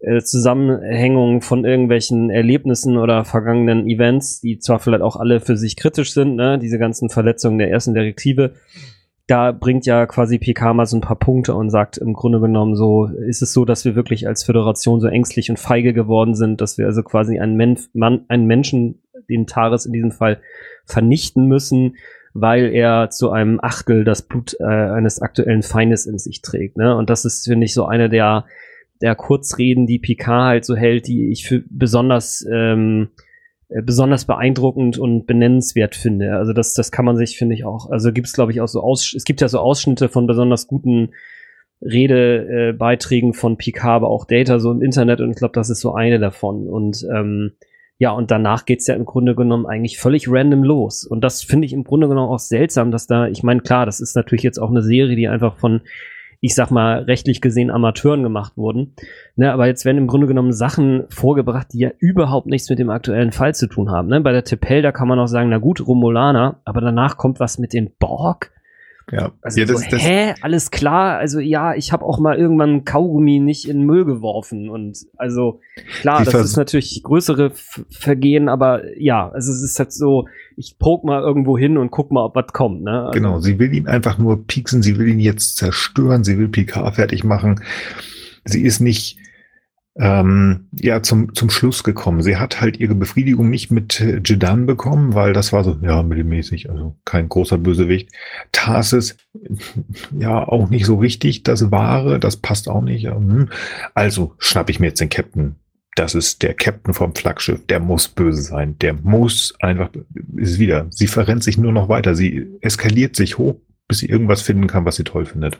äh, Zusammenhängung von irgendwelchen Erlebnissen oder vergangenen Events, die zwar vielleicht auch alle für sich kritisch sind, ne, diese ganzen Verletzungen der ersten Direktive, da bringt ja quasi PK mal so ein paar Punkte und sagt im Grunde genommen so, ist es so, dass wir wirklich als Föderation so ängstlich und feige geworden sind, dass wir also quasi einen, Men Mann, einen Menschen, den Taris in diesem Fall, vernichten müssen, weil er zu einem Achtel das Blut äh, eines aktuellen Feindes in sich trägt. Ne? Und das ist, finde ich, so eine der der Kurzreden, die Picard halt so hält, die ich für besonders ähm, äh, besonders beeindruckend und benennenswert finde. Also das, das kann man sich, finde ich auch. Also gibt es, glaube ich, auch so aus. Es gibt ja so Ausschnitte von besonders guten Redebeiträgen äh, von Picard, aber auch Data so im Internet und ich glaube, das ist so eine davon. Und ähm, ja, und danach geht's ja im Grunde genommen eigentlich völlig random los. Und das finde ich im Grunde genommen auch seltsam, dass da, ich meine, klar, das ist natürlich jetzt auch eine Serie, die einfach von ich sag mal, rechtlich gesehen Amateuren gemacht wurden. Ne, aber jetzt werden im Grunde genommen Sachen vorgebracht, die ja überhaupt nichts mit dem aktuellen Fall zu tun haben. Ne? Bei der Tepel, da kann man auch sagen, na gut, Romulaner, aber danach kommt was mit den Borg. Ja, Also ja das, so, das, hä, alles klar. Also ja, ich habe auch mal irgendwann Kaugummi nicht in den Müll geworfen und also klar, das ist natürlich größere Vergehen, aber ja, also es ist halt so, ich poke mal irgendwo hin und guck mal, ob was kommt. Ne? Also, Genau, sie will ihn einfach nur pieksen, sie will ihn jetzt zerstören, sie will Picard fertig machen. Sie ist nicht ähm, ja zum, zum Schluss gekommen. Sie hat halt ihre Befriedigung nicht mit äh, Jedan bekommen, weil das war so, ja, mittelmäßig, also kein großer Bösewicht. Tarsis, ja, auch nicht so richtig das Wahre, das passt auch nicht. hm. Also schnapp ich mir jetzt den Captain. Das ist der Captain vom Flaggschiff. Der muss böse sein. Der muss einfach, ist wieder. Sie verrennt sich nur noch weiter. Sie eskaliert sich hoch, bis sie irgendwas finden kann, was sie toll findet.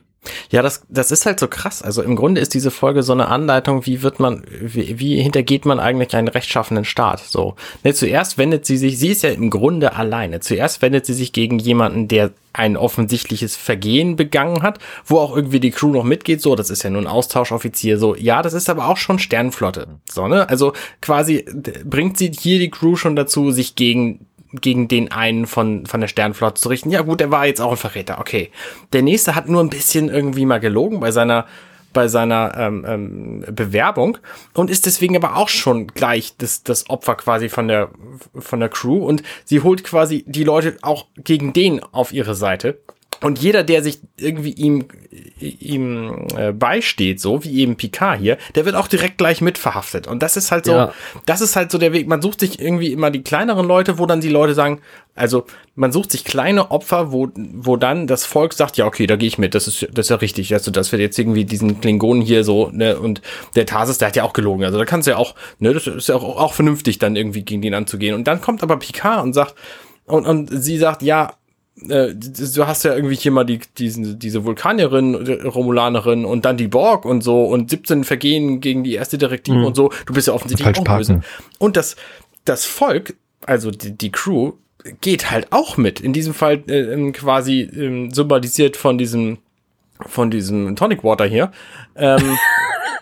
Ja, das, das ist halt so krass. Also im Grunde ist diese Folge so eine Anleitung, wie wird man, wie, wie hintergeht man eigentlich einen rechtschaffenen Staat? So. Ne, zuerst wendet sie sich, sie ist ja im Grunde alleine. Zuerst wendet sie sich gegen jemanden, der ein offensichtliches Vergehen begangen hat, wo auch irgendwie die Crew noch mitgeht. So, das ist ja nur ein Austauschoffizier. So, ja, das ist aber auch schon Sternflotte. So, ne? Also quasi bringt sie hier die Crew schon dazu, sich gegen gegen den einen von, von der Sternflotte zu richten. Ja gut, der war jetzt auch ein Verräter, okay. Der nächste hat nur ein bisschen irgendwie mal gelogen bei seiner bei seiner ähm, ähm, Bewerbung und ist deswegen aber auch schon gleich das, das Opfer quasi von der von der Crew und sie holt quasi die Leute auch gegen den auf ihre Seite und jeder, der sich irgendwie ihm, ihm äh, beisteht, so wie eben Picard hier, der wird auch direkt gleich mit verhaftet. Und das ist halt so, Ja. das ist halt so der Weg. Man sucht sich irgendwie immer die kleineren Leute, wo dann die Leute sagen, also man sucht sich kleine Opfer, wo, wo dann das Volk sagt, ja, okay, da gehe ich mit, das ist, das ist ja richtig. Also, dass wir jetzt irgendwie diesen Klingonen hier so, ne, und der Tarsis, der hat ja auch gelogen. Also da kannst du ja auch, ne, das ist ja auch, auch vernünftig, dann irgendwie gegen den anzugehen. Und dann kommt aber Picard und sagt, und, und sie sagt, ja, äh, du hast ja irgendwie hier mal die, diesen, diese Vulkanierin, äh, Romulanerin und dann die Borg und so und 17 Vergehen gegen die erste Direktive Mhm. und so. Du bist ja offensichtlich Falsch auch parken. böse. Und das, das Volk, also die, die Crew, geht halt auch mit. In diesem Fall äh, ähm, quasi ähm, symbolisiert von diesem, von diesem Tonic Water hier. Ähm,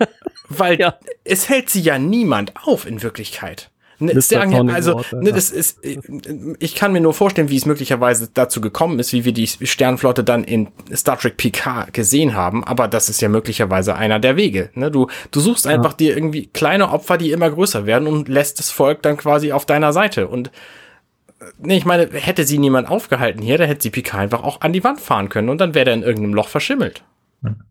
weil Ja. es hält sie ja niemand auf in Wirklichkeit. Ne, sagen, also, ne, ja. das ist, äh, ich kann mir nur vorstellen, wie es möglicherweise dazu gekommen ist, wie wir die Sternflotte dann in Star Trek Picard gesehen haben, aber das ist ja möglicherweise einer der Wege. Ne? Du, du suchst einfach dir irgendwie kleine Opfer, die immer größer werden und lässt das Volk dann quasi auf deiner Seite. Und äh, nee, ich meine, hätte sie niemand aufgehalten hier, da hätte sie Picard einfach auch an die Wand fahren können und dann wäre er in irgendeinem Loch verschimmelt.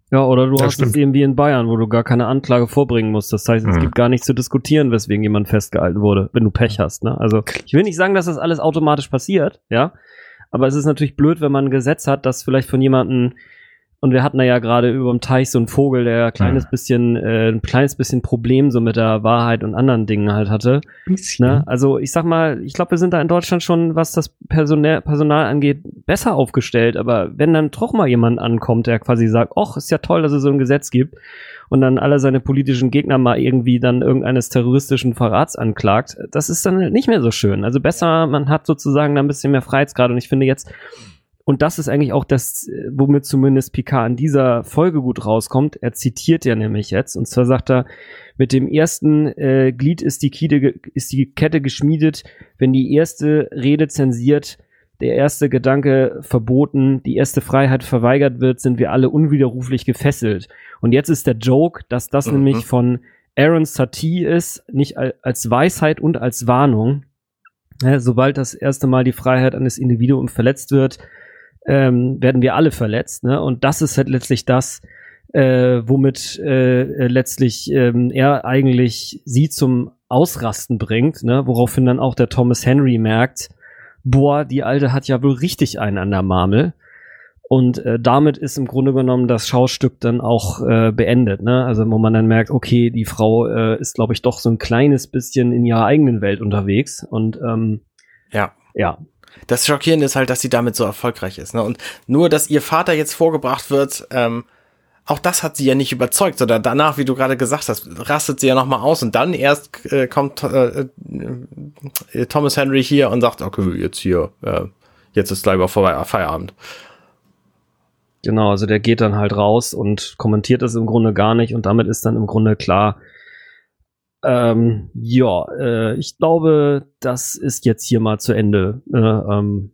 Ja, oder du Das hast es stimmt. eben wie in Bayern, wo du gar keine Anklage vorbringen musst. Das heißt, es Mhm. gibt gar nichts zu diskutieren, weswegen jemand festgehalten wurde, wenn du Pech hast. Ne? Also ich will nicht sagen, dass das alles automatisch passiert, ja. Aber es ist natürlich blöd, wenn man ein Gesetz hat, das vielleicht von jemandem, und wir hatten da ja gerade über dem Teich so einen Vogel, der ein kleines Mhm. bisschen, äh, ein kleines bisschen Problem so mit der Wahrheit und anderen Dingen halt hatte. Ne? Also ich sag mal, ich glaube, wir sind da in Deutschland schon, was das Personal, Personal angeht, besser aufgestellt. Aber wenn dann doch mal jemand ankommt, der quasi sagt, ach, ist ja toll, dass es so ein Gesetz gibt, und dann alle seine politischen Gegner mal irgendwie dann irgendeines terroristischen Verrats anklagt, das ist dann halt nicht mehr so schön. Also besser, man hat sozusagen da ein bisschen mehr Freiheitsgrad. Und ich finde jetzt, und das ist eigentlich auch das, womit zumindest Picard in dieser Folge gut rauskommt. Er zitiert ja nämlich jetzt. Und zwar sagt er, mit dem ersten äh, Glied ist die, Kette, ge- ist die Kette geschmiedet, wenn die erste Rede zensiert, der erste Gedanke verboten, die erste Freiheit verweigert wird, sind wir alle unwiderruflich gefesselt. Und jetzt ist der Joke, dass das Mhm. nämlich von Aaron Satie ist, nicht al- als Weisheit und als Warnung. Ja, sobald das erste Mal die Freiheit eines Individuums verletzt wird, ähm, werden wir alle verletzt. Ne? Und das ist halt letztlich das, äh, womit äh, äh, letztlich ähm, er eigentlich sie zum Ausrasten bringt, ne? woraufhin dann auch der Thomas Henry merkt, boah, die Alte hat ja wohl richtig einen an der Marmel. Und äh, damit ist im Grunde genommen das Schaustück dann auch äh, beendet. Ne? Also wo man dann merkt, okay, die Frau äh, ist, glaube ich, doch so ein kleines bisschen in ihrer eigenen Welt unterwegs. Und ähm, Ja. ja, Das Schockierende ist halt, dass sie damit so erfolgreich ist. Ne? Und nur, dass ihr Vater jetzt vorgebracht wird, ähm, auch das hat sie ja nicht überzeugt, sondern danach, wie du gerade gesagt hast, rastet sie ja nochmal aus und dann erst äh, kommt äh, äh, Thomas Henry hier und sagt, okay, jetzt hier, äh, jetzt ist gleich mal vorbei, Feierabend. Genau, also der geht dann halt raus und kommentiert das im Grunde gar nicht und damit ist dann im Grunde klar, ähm, ja, äh, ich glaube, das ist jetzt hier mal zu Ende. Äh, ähm,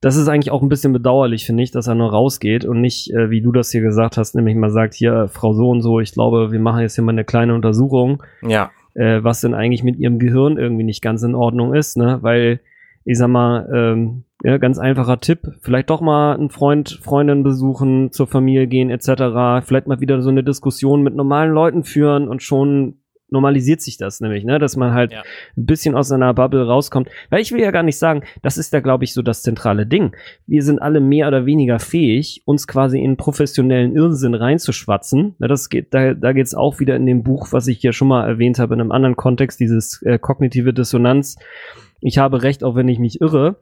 das ist eigentlich auch ein bisschen bedauerlich, finde ich, dass er nur rausgeht und nicht, äh, wie du das hier gesagt hast, nämlich mal sagt, hier, Frau so und so, ich glaube, wir machen jetzt hier mal eine kleine Untersuchung. Ja. Äh, was denn eigentlich mit ihrem Gehirn irgendwie nicht ganz in Ordnung ist, ne? Weil, ich sag mal, ähm, ja, ganz einfacher Tipp, vielleicht doch mal einen Freund, Freundin besuchen, zur Familie gehen, etc. Vielleicht mal wieder so eine Diskussion mit normalen Leuten führen und schon normalisiert sich das nämlich, ne, dass man halt ja. ein bisschen aus seiner Bubble rauskommt. Weil ich will ja gar nicht sagen, das ist da, glaube ich, so das zentrale Ding. Wir sind alle mehr oder weniger fähig, uns quasi in professionellen Irrsinn reinzuschwatzen. Ne, das geht, da, da geht es auch wieder in dem Buch, was ich hier schon mal erwähnt habe, in einem anderen Kontext, dieses äh, kognitive Dissonanz. Ich habe recht, auch wenn ich mich irre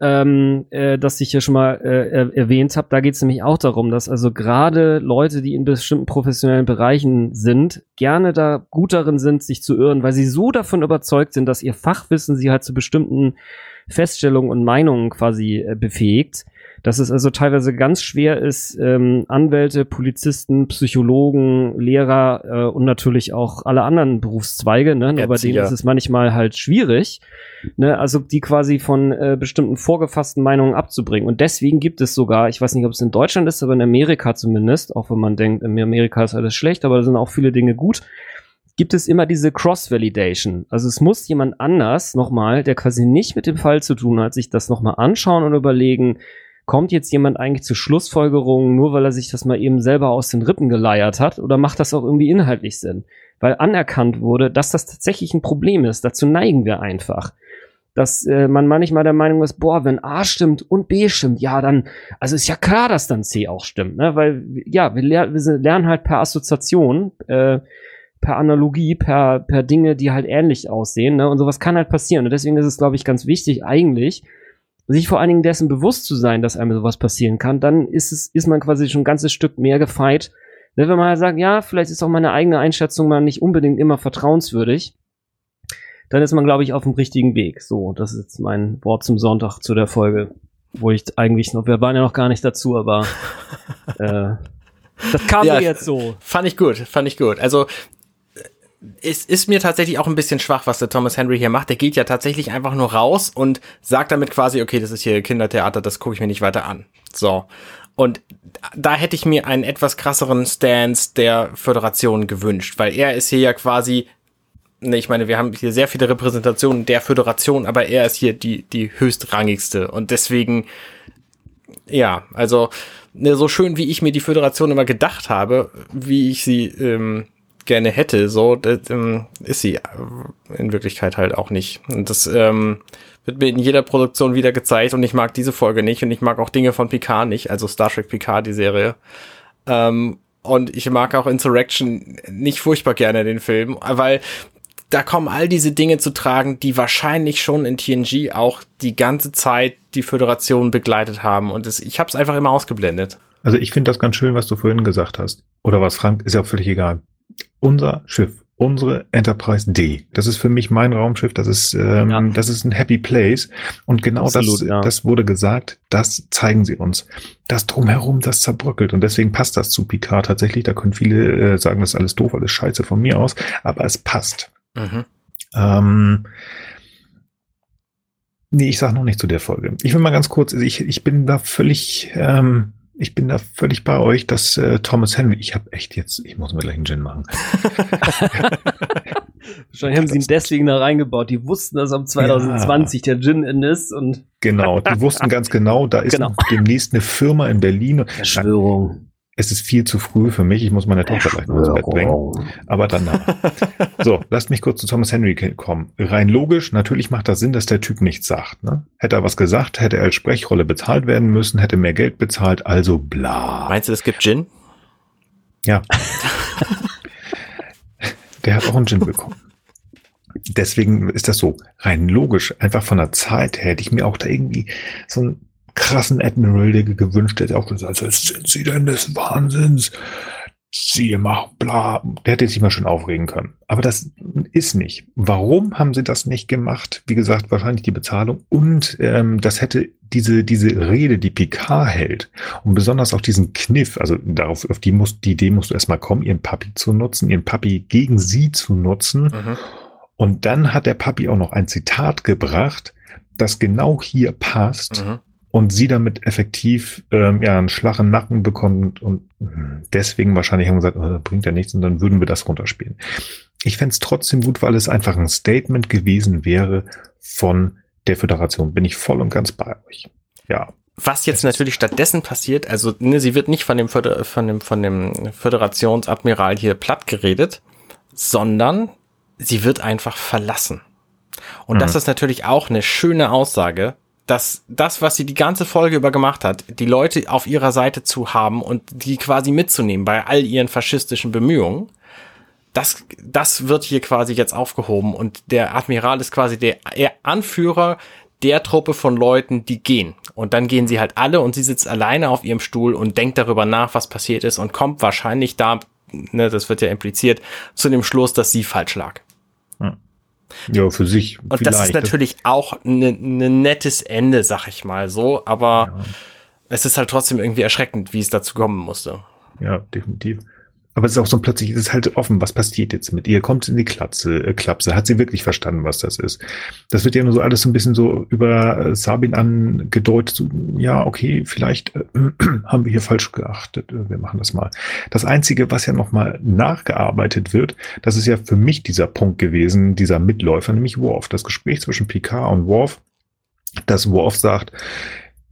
ähm, äh, das ich ja schon mal äh, er erwähnt habe. Da geht es nämlich auch darum, dass also gerade Leute, die in bestimmten professionellen Bereichen sind, gerne da gut darin sind, sich zu irren, weil sie so davon überzeugt sind, dass ihr Fachwissen sie halt zu bestimmten Feststellungen und Meinungen quasi äh, befähigt dass es also teilweise ganz schwer ist, ähm, Anwälte, Polizisten, Psychologen, Lehrer äh, und natürlich auch alle anderen Berufszweige, ne? Bei denen ist es manchmal halt schwierig, ne? also die quasi von äh, bestimmten vorgefassten Meinungen abzubringen. Und deswegen gibt es sogar, ich weiß nicht, ob es in Deutschland ist, aber in Amerika zumindest, auch wenn man denkt, in Amerika ist alles schlecht, aber da sind auch viele Dinge gut, gibt es immer diese Cross-Validation. Also es muss jemand anders nochmal, der quasi nicht mit dem Fall zu tun hat, sich das nochmal anschauen und überlegen, kommt jetzt jemand eigentlich zu Schlussfolgerungen, nur weil er sich das mal eben selber aus den Rippen geleiert hat, oder macht das auch irgendwie inhaltlich Sinn? Weil anerkannt wurde, dass das tatsächlich ein Problem ist. Dazu neigen wir einfach. Dass äh, man manchmal der Meinung ist, boah, wenn A stimmt und B stimmt, ja, dann, also ist ja klar, dass dann C auch stimmt, ne? Weil, ja, wir, ler wir lernen halt per Assoziation, äh, per Analogie, per, per Dinge, die halt ähnlich aussehen, ne? Und sowas kann halt passieren. Und deswegen ist es, glaube ich, ganz wichtig, eigentlich, sich vor allen Dingen dessen bewusst zu sein, dass einem sowas passieren kann, dann ist es, ist man quasi schon ein ganzes Stück mehr gefeit. Wenn man halt sagt, ja, vielleicht ist auch meine eigene Einschätzung mal nicht unbedingt immer vertrauenswürdig, dann ist man, glaube ich, auf dem richtigen Weg. So, das ist jetzt mein Wort zum Sonntag zu der Folge, wo ich eigentlich noch, wir waren ja noch gar nicht dazu, aber äh, das kam ja, mir jetzt so. Fand ich gut, fand ich gut. Also es ist mir tatsächlich auch ein bisschen schwach, was der Thomas Henry hier macht. Der geht ja tatsächlich einfach nur raus und sagt damit quasi, okay, das ist hier Kindertheater, das gucke ich mir nicht weiter an. So. Und da hätte ich mir einen etwas krasseren Stance der Föderation gewünscht, weil er ist hier ja quasi, ne, ich meine, wir haben hier sehr viele Repräsentationen der Föderation, aber er ist hier die, die höchstrangigste. Und deswegen, ja, also, ne, so schön wie ich mir die Föderation immer gedacht habe, wie ich sie ähm, gerne hätte, so das, ähm, ist sie in Wirklichkeit halt auch nicht. Und das ähm, wird mir in jeder Produktion wieder gezeigt und ich mag diese Folge nicht und ich mag auch Dinge von Picard nicht, also Star Trek Picard, die Serie. Ähm, und ich mag auch Insurrection nicht furchtbar gerne den Film, weil da kommen all diese Dinge zu tragen, die wahrscheinlich schon in TNG auch die ganze Zeit die Föderation begleitet haben. Und das, ich habe es einfach immer ausgeblendet. Also ich finde das ganz schön, was du vorhin gesagt hast. Oder was, Frank, ist ja völlig egal unser Schiff, unsere Enterprise D. Das ist für mich mein Raumschiff. Das ist, ähm, ja. das ist ein Happy Place. Und genau Absolut, das, ja. das wurde gesagt. Das zeigen sie uns. Das drumherum, das zerbröckelt. Und deswegen passt das zu Picard tatsächlich. Da können viele äh, sagen, das ist alles doof, alles scheiße von mir aus. Aber es passt. Mhm. Ähm, Nee, ich sag noch nicht zu der Folge. Ich will mal ganz kurz, ich, ich bin da völlig ähm, ich bin da völlig bei euch, dass äh, Thomas Henry, ich habe echt jetzt, ich muss mir gleich einen Gin machen. Wahrscheinlich haben sie ihn deswegen da reingebaut. Die wussten, dass am 2020 ja. der Gin in ist und. Genau, die wussten ganz genau, da ist genau. demnächst eine Firma in Berlin. Verschwörung es ist viel zu früh für mich, ich muss meine Tochter gleich noch ins Bett bringen. Aber danach. so, lasst mich kurz zu Thomas Henry kommen. Rein logisch, natürlich macht das Sinn, dass der Typ nichts sagt. Ne? Hätte er was gesagt, hätte er als Sprechrolle bezahlt werden müssen, hätte mehr Geld bezahlt, also bla. Meinst du, es gibt Gin? Ja. der hat auch einen Gin bekommen. Deswegen ist das so rein logisch. Einfach von der Zeit her hätte ich mir auch da irgendwie so ein krassen Admiral, der gewünscht hätte, auch gesagt, also sind Sie denn des Wahnsinns? sie machen, bla, der hätte sich mal schon aufregen können. Aber das ist nicht. Warum haben sie das nicht gemacht? Wie gesagt, wahrscheinlich die Bezahlung und ähm, das hätte diese, diese Rede, die Picard hält und besonders auch diesen Kniff, also darauf, auf die, muss, die Idee musst du erstmal kommen, ihren Papi zu nutzen, ihren Papi gegen sie zu nutzen. Mhm. Und dann hat der Papi auch noch ein Zitat gebracht, das genau hier passt. Mhm und sie damit effektiv ähm, ja einen schlachen Nacken bekommt und deswegen wahrscheinlich haben wir gesagt, oh, bringt ja nichts und dann würden wir das runterspielen. Ich fände es trotzdem gut, weil es einfach ein Statement gewesen wäre von der Föderation. Bin ich voll und ganz bei euch. Ja. Was jetzt natürlich stattdessen passiert, also ne, sie wird nicht von dem, Föder von dem, von dem Föderationsadmiral hier platt geredet, sondern sie wird einfach verlassen. Und mhm. das ist natürlich auch eine schöne Aussage, dass das, was sie die ganze Folge über gemacht hat, die Leute auf ihrer Seite zu haben und die quasi mitzunehmen bei all ihren faschistischen Bemühungen, das, das wird hier quasi jetzt aufgehoben und der Admiral ist quasi der Anführer der Truppe von Leuten, die gehen. Und dann gehen sie halt alle und sie sitzt alleine auf ihrem Stuhl und denkt darüber nach, was passiert ist und kommt wahrscheinlich da, ne, das wird ja impliziert, zu dem Schluss, dass sie falsch lag. Ja, für sich. Und das ist natürlich auch ein ne, ne nettes Ende, sag ich mal so, aber ja. es ist halt trotzdem irgendwie erschreckend, wie es dazu kommen musste. Ja, definitiv. Aber es ist auch so plötzlich, es ist halt offen, was passiert jetzt mit ihr? Kommt sie in die Klatze, äh, Klapse? Hat sie wirklich verstanden, was das ist? Das wird ja nur so alles so ein bisschen so über äh, Sabin angedeutet. So, ja, okay, vielleicht äh, haben wir hier falsch geachtet. Äh, wir machen das mal. Das Einzige, was ja nochmal nachgearbeitet wird, das ist ja für mich dieser Punkt gewesen, dieser Mitläufer, nämlich Worf. Das Gespräch zwischen Picard und Worf, dass Worf sagt,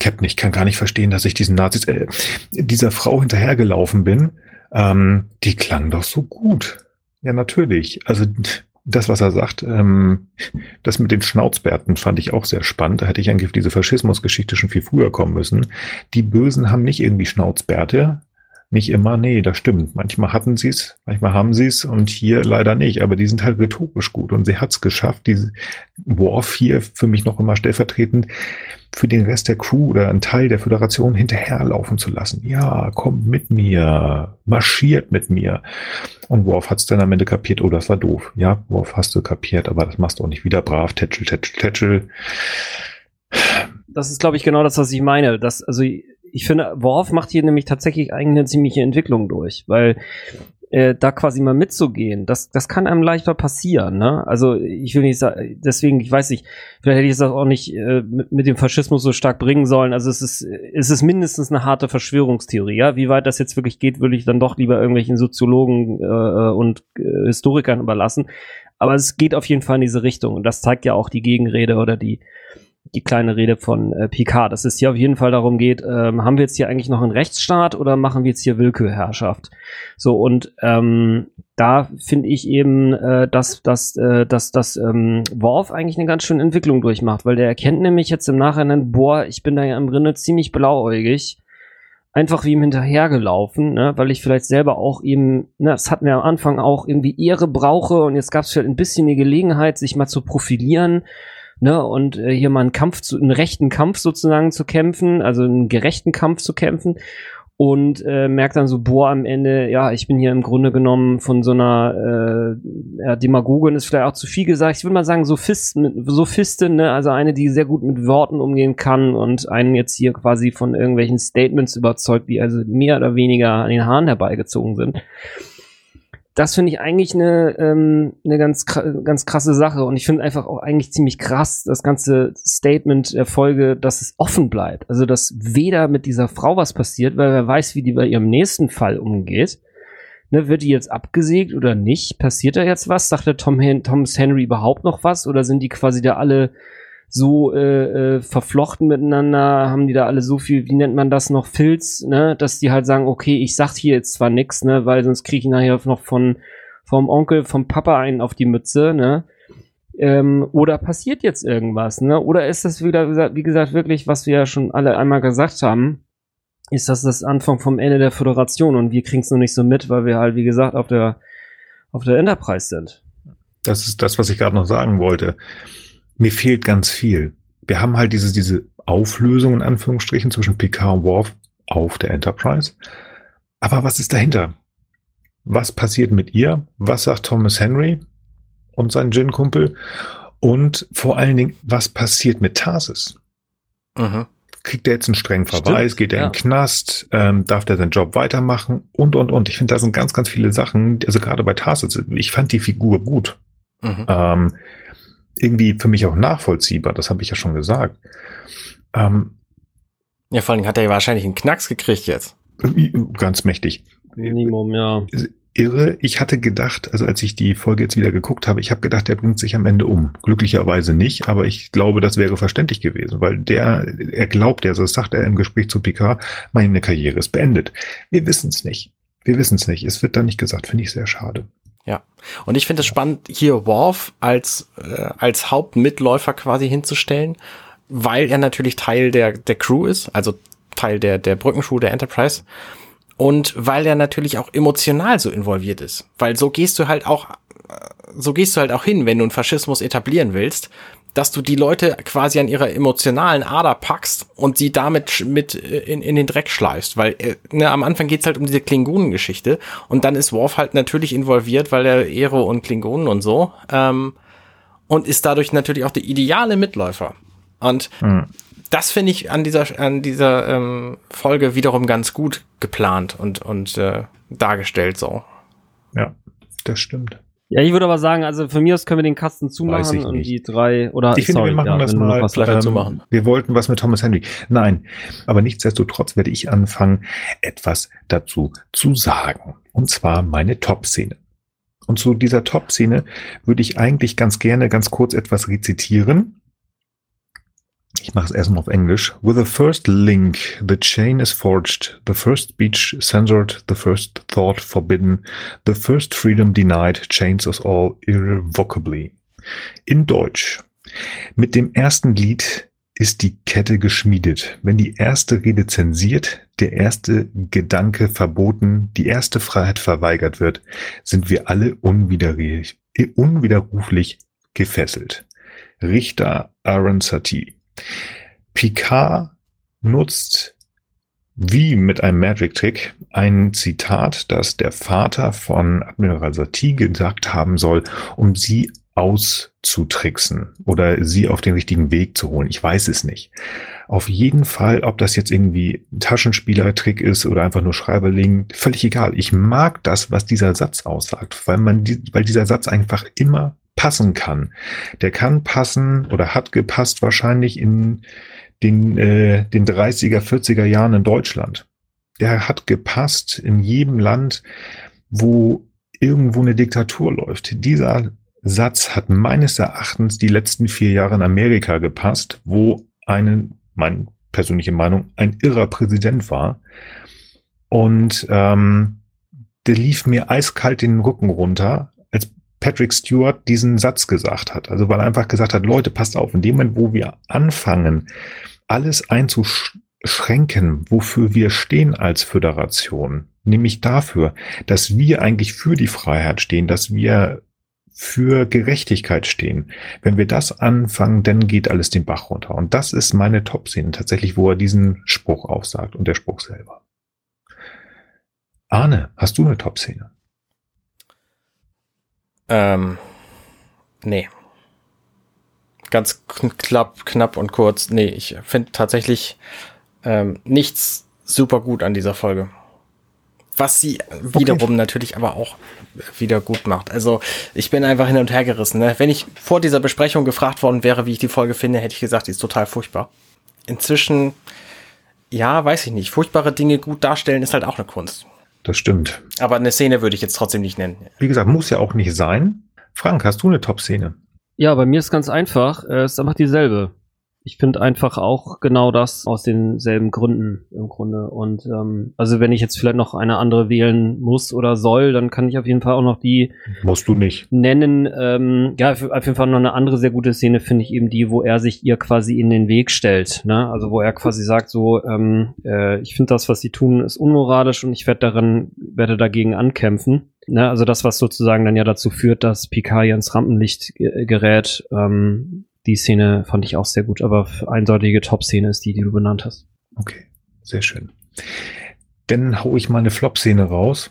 Captain, ich kann gar nicht verstehen, dass ich diesen Nazis, äh, dieser Frau hinterhergelaufen bin ähm, die klang doch so gut. Ja, natürlich. Also das, was er sagt, ähm, das mit den Schnauzbärten fand ich auch sehr spannend. Da hätte ich eigentlich auf diese Faschismusgeschichte schon viel früher kommen müssen. Die Bösen haben nicht irgendwie Schnauzbärte. Nicht immer, nee, das stimmt. Manchmal hatten sie es, manchmal haben sie es und hier leider nicht. Aber die sind halt rhetorisch gut und sie hat es geschafft, diese Worf hier für mich noch immer stellvertretend für den Rest der Crew oder einen Teil der Föderation hinterherlaufen zu lassen. Ja, kommt mit mir, marschiert mit mir. Und Worf hat es dann am Ende kapiert, oh, das war doof. Ja, Worf hast du kapiert, aber das machst du auch nicht wieder brav, tätschel, tätschel, tätschel. Das ist, glaube ich, genau das, was ich meine. Das, also ich finde, Worf macht hier nämlich tatsächlich eigentlich eine ziemliche Entwicklung durch, weil äh, da quasi mal mitzugehen, das, das kann einem leichter passieren. Ne? Also ich will nicht sagen, deswegen, ich weiß nicht, vielleicht hätte ich das auch nicht äh, mit, mit dem Faschismus so stark bringen sollen. Also es ist, es ist mindestens eine harte Verschwörungstheorie. Ja? Wie weit das jetzt wirklich geht, würde ich dann doch lieber irgendwelchen Soziologen äh, und äh, Historikern überlassen. Aber es geht auf jeden Fall in diese Richtung. Und das zeigt ja auch die Gegenrede oder die die kleine Rede von äh, Picard, dass es hier auf jeden Fall darum geht, ähm, haben wir jetzt hier eigentlich noch einen Rechtsstaat oder machen wir jetzt hier Willkürherrschaft? So, und ähm, da finde ich eben, äh, dass, dass, äh, dass, dass ähm, Worf eigentlich eine ganz schöne Entwicklung durchmacht, weil der erkennt nämlich jetzt im Nachhinein, boah, ich bin da ja im Rinne ziemlich blauäugig einfach wie ihm hinterhergelaufen, ne, weil ich vielleicht selber auch eben, ne, das hatten wir am Anfang auch irgendwie Ehre brauche und jetzt gab es vielleicht ein bisschen die Gelegenheit, sich mal zu profilieren ne, und äh, hier mal einen Kampf zu, einen rechten Kampf sozusagen zu kämpfen, also einen gerechten Kampf zu kämpfen und äh, merkt dann so, boah, am Ende, ja, ich bin hier im Grunde genommen von so einer äh, ja, Demagogin ist vielleicht auch zu viel gesagt. Ich würde mal sagen, Sophisten, Sophistin, ne, also eine, die sehr gut mit Worten umgehen kann und einen jetzt hier quasi von irgendwelchen Statements überzeugt, die also mehr oder weniger an den Haaren herbeigezogen sind das finde ich eigentlich eine, ähm, eine ganz, ganz krasse Sache. Und ich finde einfach auch eigentlich ziemlich krass, das ganze Statement der Folge, dass es offen bleibt. Also, dass weder mit dieser Frau was passiert, weil wer weiß, wie die bei ihrem nächsten Fall umgeht. Ne, wird die jetzt abgesägt oder nicht? Passiert da jetzt was? Sagt der Tom Hen Thomas Henry überhaupt noch was? Oder sind die quasi da alle so äh, äh, verflochten miteinander, haben die da alle so viel, wie nennt man das noch, Filz, ne, dass die halt sagen, okay, ich sag hier jetzt zwar nix, ne, weil sonst kriege ich nachher noch von vom Onkel, vom Papa einen auf die Mütze, ne? Ähm, oder passiert jetzt irgendwas, ne? Oder ist das wieder, wie gesagt, wirklich, was wir ja schon alle einmal gesagt haben, ist das das Anfang vom Ende der Föderation und wir kriegen es noch nicht so mit, weil wir halt, wie gesagt, auf der auf der Enterprise sind. Das ist das, was ich gerade noch sagen wollte mir fehlt ganz viel. Wir haben halt diese, diese Auflösung in Anführungsstrichen zwischen Picard und Worf auf der Enterprise. Aber was ist dahinter? Was passiert mit ihr? Was sagt Thomas Henry und sein Gin-Kumpel? Und vor allen Dingen, was passiert mit Tarsis? Mhm. Kriegt er jetzt einen strengen Verweis? Stimmt, geht er ja. in den Knast? Ähm, darf der seinen Job weitermachen? Und, und, und. Ich finde, da sind ganz, ganz viele Sachen. Also gerade bei Tarsis, ich fand die Figur gut. Mhm. Ähm, irgendwie für mich auch nachvollziehbar. Das habe ich ja schon gesagt. Ähm, ja, vor allem hat er ja wahrscheinlich einen Knacks gekriegt jetzt. Ganz mächtig. Minimum, ja. Irre. Ich hatte gedacht, also als ich die Folge jetzt wieder geguckt habe, ich habe gedacht, der bringt sich am Ende um. Glücklicherweise nicht, aber ich glaube, das wäre verständlich gewesen, weil der, er glaubt ja, so das sagt er im Gespräch zu Picard, meine Karriere ist beendet. Wir wissen es nicht. Wir wissen es nicht. Es wird da nicht gesagt, finde ich sehr schade. Ja. Und ich finde es spannend, hier Worf als, äh, als Hauptmitläufer quasi hinzustellen, weil er natürlich Teil der, der Crew ist, also Teil der, der Brückenschuh der Enterprise. Und weil er natürlich auch emotional so involviert ist. Weil so gehst du halt auch, so gehst du halt auch hin, wenn du einen Faschismus etablieren willst, dass du die Leute quasi an ihrer emotionalen Ader packst und sie damit mit in, in den Dreck schleifst. Weil äh, ne, am Anfang geht's halt um diese Klingonen-Geschichte und dann ist Worf halt natürlich involviert, weil er Ehre und Klingonen und so. Ähm, und ist dadurch natürlich auch der ideale Mitläufer. Und mhm das finde ich an dieser, an dieser ähm, Folge wiederum ganz gut geplant und, und äh, dargestellt so. Ja, das stimmt. Ja, ich würde aber sagen, also für mich aus können wir den Kasten zumachen und die drei oder ich finde, sorry, wir machen ja, das mal was ähm, zumachen. Wir wollten was mit Thomas Henry. Nein, aber nichtsdestotrotz werde ich anfangen, etwas dazu zu sagen. Und zwar meine Top-Szene. Und zu dieser Top-Szene würde ich eigentlich ganz gerne ganz kurz etwas rezitieren ich mache es erstmal auf Englisch. With the first link, the chain is forged, the first speech censored, the first thought forbidden, the first freedom denied, chains us all irrevocably. In Deutsch. Mit dem ersten Lied ist die Kette geschmiedet. Wenn die erste Rede zensiert, der erste Gedanke verboten, die erste Freiheit verweigert wird, sind wir alle unwiderruflich gefesselt. Richter Aaron Satie. Picard nutzt wie mit einem Magic-Trick ein Zitat, das der Vater von Admiral Satie gesagt haben soll, um sie auszutricksen oder sie auf den richtigen Weg zu holen. Ich weiß es nicht. Auf jeden Fall, ob das jetzt irgendwie Taschenspielertrick ist oder einfach nur Schreiberling, völlig egal. Ich mag das, was dieser Satz aussagt, weil man, weil dieser Satz einfach immer passen kann. Der kann passen oder hat gepasst wahrscheinlich in den, äh, den 30er, 40er Jahren in Deutschland. Der hat gepasst in jedem Land, wo irgendwo eine Diktatur läuft. Dieser Satz hat meines Erachtens die letzten vier Jahre in Amerika gepasst, wo einen, meine persönliche Meinung, ein irrer Präsident war. Und ähm, der lief mir eiskalt den Rücken runter, Patrick Stewart diesen Satz gesagt hat. Also weil er einfach gesagt hat, Leute, passt auf, in dem Moment, wo wir anfangen, alles einzuschränken, wofür wir stehen als Föderation, nämlich dafür, dass wir eigentlich für die Freiheit stehen, dass wir für Gerechtigkeit stehen. Wenn wir das anfangen, dann geht alles den Bach runter. Und das ist meine Top-Szene tatsächlich, wo er diesen Spruch aufsagt und der Spruch selber. Arne, hast du eine Top-Szene? Ähm, nee. Ganz knapp, knapp und kurz. Nee, ich finde tatsächlich ähm, nichts super gut an dieser Folge. Was sie wiederum okay. natürlich aber auch wieder gut macht. Also ich bin einfach hin und her gerissen. Ne? Wenn ich vor dieser Besprechung gefragt worden wäre, wie ich die Folge finde, hätte ich gesagt, die ist total furchtbar. Inzwischen, ja, weiß ich nicht. Furchtbare Dinge gut darstellen ist halt auch eine Kunst. Das stimmt. Aber eine Szene würde ich jetzt trotzdem nicht nennen. Wie gesagt, muss ja auch nicht sein. Frank, hast du eine Top-Szene? Ja, bei mir ist ganz einfach. Es ist einfach dieselbe ich finde einfach auch genau das aus denselben Gründen im Grunde. Und ähm, also wenn ich jetzt vielleicht noch eine andere wählen muss oder soll, dann kann ich auf jeden Fall auch noch die musst du nicht nennen. Ähm, ja, auf jeden Fall noch eine andere sehr gute Szene finde ich eben die, wo er sich ihr quasi in den Weg stellt. Ne? Also wo er quasi sagt so, ähm, äh, ich finde das, was sie tun, ist unmoralisch und ich werde darin werde dagegen ankämpfen. Ne? Also das, was sozusagen dann ja dazu führt, dass Picard ins Rampenlicht gerät. Ähm, die Szene fand ich auch sehr gut, aber eindeutige Top-Szene ist die, die du benannt hast. Okay, sehr schön. Dann hau ich mal eine Flop-Szene raus.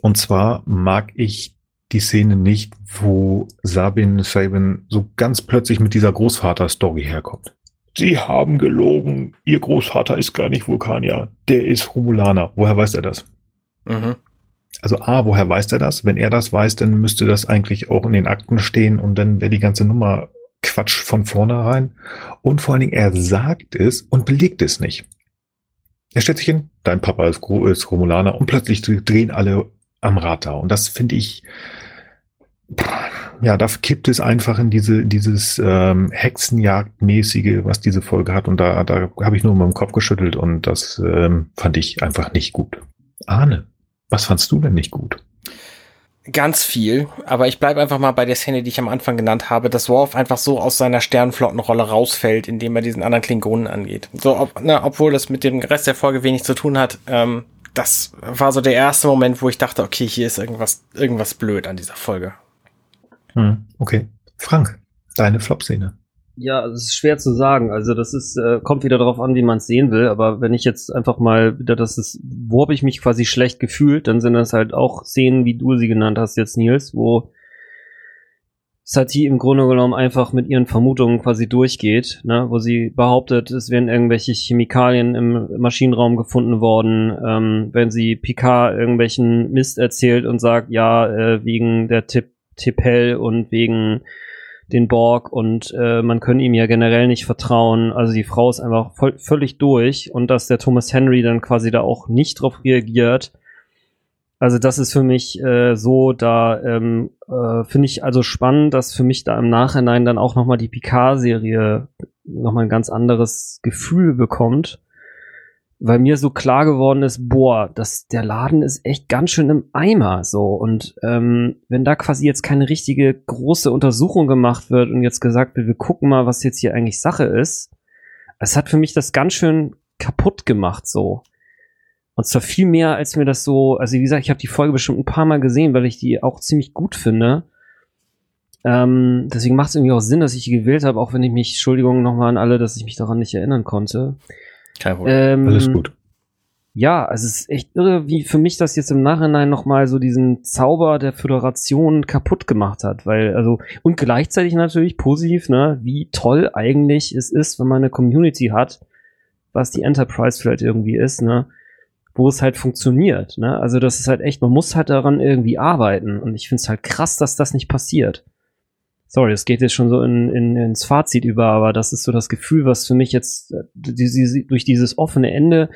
Und zwar mag ich die Szene nicht, wo Sabin Sabin so ganz plötzlich mit dieser Großvater-Story herkommt. Sie haben gelogen. Ihr Großvater ist gar nicht Vulkanier. Der ist Romulaner. Woher weiß er das? Mhm. Also A, woher weiß er das? Wenn er das weiß, dann müsste das eigentlich auch in den Akten stehen und dann wäre die ganze Nummer Quatsch von vornherein. Und vor allen Dingen, er sagt es und belegt es nicht. Er stellt sich hin, dein Papa ist, ist Romulaner und plötzlich drehen alle am Rad da. Und das finde ich, ja, da kippt es einfach in diese, dieses ähm, Hexenjagdmäßige, was diese Folge hat. Und da, da habe ich nur mal im Kopf geschüttelt und das ähm, fand ich einfach nicht gut. Ahne, was fandst du denn nicht gut? Ganz viel, aber ich bleibe einfach mal bei der Szene, die ich am Anfang genannt habe, dass Worf einfach so aus seiner Sternflottenrolle rausfällt, indem er diesen anderen Klingonen angeht. So, ob, na, obwohl das mit dem Rest der Folge wenig zu tun hat, ähm, das war so der erste Moment, wo ich dachte, okay, hier ist irgendwas, irgendwas blöd an dieser Folge. Hm, okay. Frank, deine Flop-Szene. Ja, es ist schwer zu sagen. Also das ist, äh, kommt wieder darauf an, wie man es sehen will. Aber wenn ich jetzt einfach mal wieder das ist, wo habe ich mich quasi schlecht gefühlt, dann sind das halt auch Szenen, wie du sie genannt hast jetzt, Nils, wo Satie im Grunde genommen einfach mit ihren Vermutungen quasi durchgeht, ne, wo sie behauptet, es wären irgendwelche Chemikalien im Maschinenraum gefunden worden, ähm, wenn sie Picard irgendwelchen Mist erzählt und sagt, ja, äh, wegen der Tipp Tippel und wegen den Borg und äh, man kann ihm ja generell nicht vertrauen. Also die Frau ist einfach voll, völlig durch und dass der Thomas Henry dann quasi da auch nicht drauf reagiert. Also das ist für mich äh, so, da ähm, äh, finde ich also spannend, dass für mich da im Nachhinein dann auch nochmal die Picard-Serie nochmal ein ganz anderes Gefühl bekommt weil mir so klar geworden ist, boah, das, der Laden ist echt ganz schön im Eimer so. Und ähm, wenn da quasi jetzt keine richtige große Untersuchung gemacht wird und jetzt gesagt wird, wir gucken mal, was jetzt hier eigentlich Sache ist, es hat für mich das ganz schön kaputt gemacht so. Und zwar viel mehr, als mir das so, also wie gesagt, ich habe die Folge bestimmt ein paar Mal gesehen, weil ich die auch ziemlich gut finde. Ähm, deswegen macht es irgendwie auch Sinn, dass ich die gewählt habe, auch wenn ich mich, Entschuldigung nochmal an alle, dass ich mich daran nicht erinnern konnte. Kein Problem. Ähm, Alles gut. Ja, also es ist echt irre, wie für mich das jetzt im Nachhinein nochmal so diesen Zauber der Föderation kaputt gemacht hat, weil, also, und gleichzeitig natürlich positiv, ne, wie toll eigentlich es ist, wenn man eine Community hat, was die Enterprise vielleicht irgendwie ist, ne, wo es halt funktioniert, ne, also das ist halt echt, man muss halt daran irgendwie arbeiten und ich finde es halt krass, dass das nicht passiert sorry, es geht jetzt schon so in, in, ins Fazit über, aber das ist so das Gefühl, was für mich jetzt äh, durch dieses offene Ende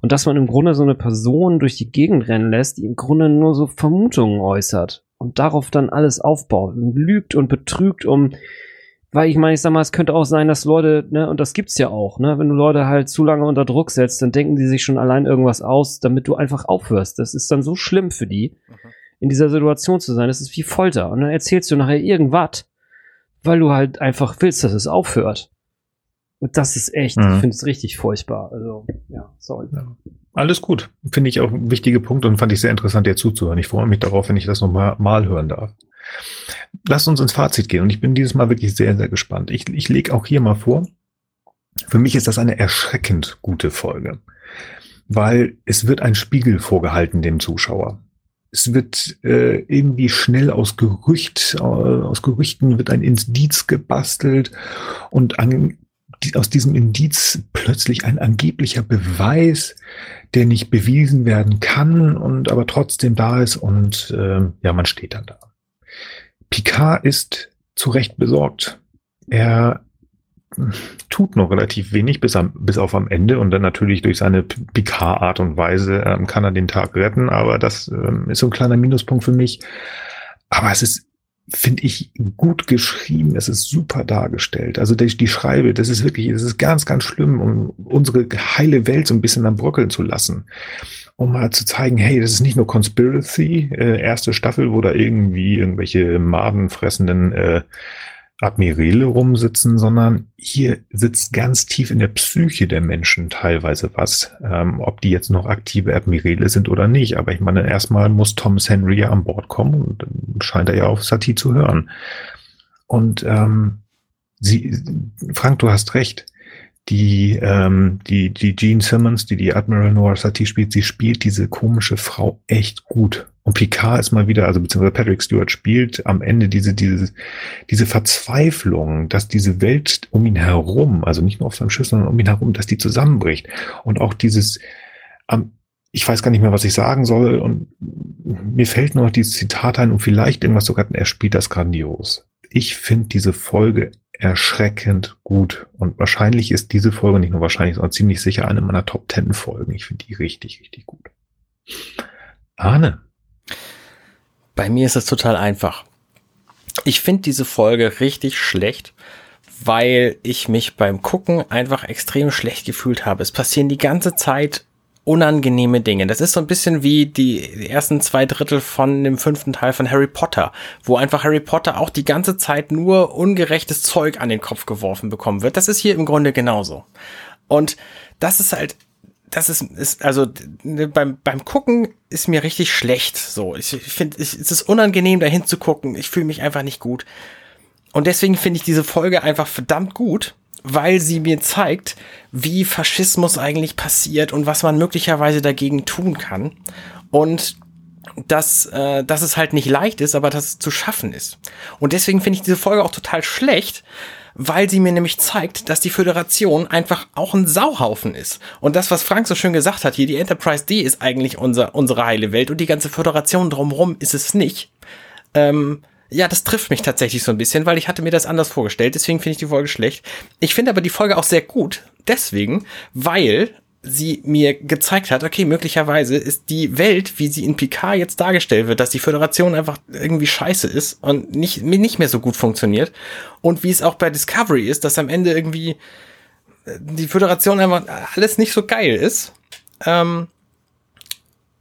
und dass man im Grunde so eine Person durch die Gegend rennen lässt, die im Grunde nur so Vermutungen äußert und darauf dann alles aufbaut und lügt und betrügt, um weil ich meine, ich sag mal, es könnte auch sein, dass Leute, ne, und das gibt's ja auch, ne, wenn du Leute halt zu lange unter Druck setzt, dann denken die sich schon allein irgendwas aus, damit du einfach aufhörst. Das ist dann so schlimm für die, mhm. in dieser Situation zu sein. Das ist wie Folter. Und dann erzählst du nachher irgendwas, weil du halt einfach willst, dass es aufhört. Und das ist echt, mhm. ich finde es richtig furchtbar. Also, ja, sorry. Ja. Alles gut. Finde ich auch ein wichtiger Punkt und fand ich sehr interessant, dir zuzuhören. Ich freue mich darauf, wenn ich das nochmal mal hören darf. Lass uns ins Fazit gehen und ich bin dieses Mal wirklich sehr, sehr gespannt. Ich, ich lege auch hier mal vor, für mich ist das eine erschreckend gute Folge, weil es wird ein Spiegel vorgehalten dem Zuschauer es wird äh, irgendwie schnell aus Gerücht, äh, aus Gerüchten wird ein Indiz gebastelt und an, die, aus diesem Indiz plötzlich ein angeblicher Beweis, der nicht bewiesen werden kann und aber trotzdem da ist und äh, ja, man steht dann da. Picard ist zu Recht besorgt. Er tut noch relativ wenig bis, am, bis auf am Ende und dann natürlich durch seine Picard-Art und Weise ähm, kann er den Tag retten, aber das ähm, ist so ein kleiner Minuspunkt für mich. Aber es ist, finde ich, gut geschrieben, es ist super dargestellt. Also die, die Schreibe, das ist wirklich, es ist ganz, ganz schlimm, um unsere heile Welt so ein bisschen am Bröckeln zu lassen um mal zu zeigen, hey, das ist nicht nur Conspiracy, äh, erste Staffel, wo da irgendwie irgendwelche madenfressenden äh, Admirale rumsitzen, sondern hier sitzt ganz tief in der Psyche der Menschen teilweise was, ähm, ob die jetzt noch aktive Admirale sind oder nicht. Aber ich meine, erstmal muss Thomas Henry ja an Bord kommen und dann scheint er ja auf Satie zu hören. Und ähm, sie, Frank, du hast recht. Die, ähm, die, die Jean Simmons, die die Admiral Noir Satie spielt, sie spielt diese komische Frau echt gut. Und Picard ist mal wieder, also beziehungsweise Patrick Stewart spielt am Ende diese, diese, diese Verzweiflung, dass diese Welt um ihn herum, also nicht nur auf seinem Schiff, sondern um ihn herum, dass die zusammenbricht. Und auch dieses, am, ich weiß gar nicht mehr, was ich sagen soll. Und mir fällt nur noch dieses Zitat ein und vielleicht irgendwas sogar, er spielt das grandios. Ich finde diese Folge erschreckend gut. Und wahrscheinlich ist diese Folge nicht nur wahrscheinlich, sondern ziemlich sicher eine meiner Top Ten Folgen. Ich finde die richtig, richtig gut. Arne. Bei mir ist es total einfach. Ich finde diese Folge richtig schlecht, weil ich mich beim Gucken einfach extrem schlecht gefühlt habe. Es passieren die ganze Zeit unangenehme Dinge. Das ist so ein bisschen wie die ersten zwei Drittel von dem fünften Teil von Harry Potter, wo einfach Harry Potter auch die ganze Zeit nur ungerechtes Zeug an den Kopf geworfen bekommen wird. Das ist hier im Grunde genauso. Und das ist halt, das ist, ist also ne, beim, beim Gucken ist mir richtig schlecht. So, ich finde, es ist unangenehm, dahin zu gucken. Ich fühle mich einfach nicht gut. Und deswegen finde ich diese Folge einfach verdammt gut weil sie mir zeigt, wie Faschismus eigentlich passiert und was man möglicherweise dagegen tun kann. Und dass, äh, dass es halt nicht leicht ist, aber dass es zu schaffen ist. Und deswegen finde ich diese Folge auch total schlecht, weil sie mir nämlich zeigt, dass die Föderation einfach auch ein Sauhaufen ist. Und das, was Frank so schön gesagt hat, hier die Enterprise D ist eigentlich unser, unsere heile Welt und die ganze Föderation drumherum ist es nicht. Ähm, ja, das trifft mich tatsächlich so ein bisschen, weil ich hatte mir das anders vorgestellt. Deswegen finde ich die Folge schlecht. Ich finde aber die Folge auch sehr gut. Deswegen, weil sie mir gezeigt hat, okay, möglicherweise ist die Welt, wie sie in Picard jetzt dargestellt wird, dass die Föderation einfach irgendwie scheiße ist und nicht, nicht mehr so gut funktioniert. Und wie es auch bei Discovery ist, dass am Ende irgendwie äh, die Föderation einfach alles nicht so geil ist. Ähm,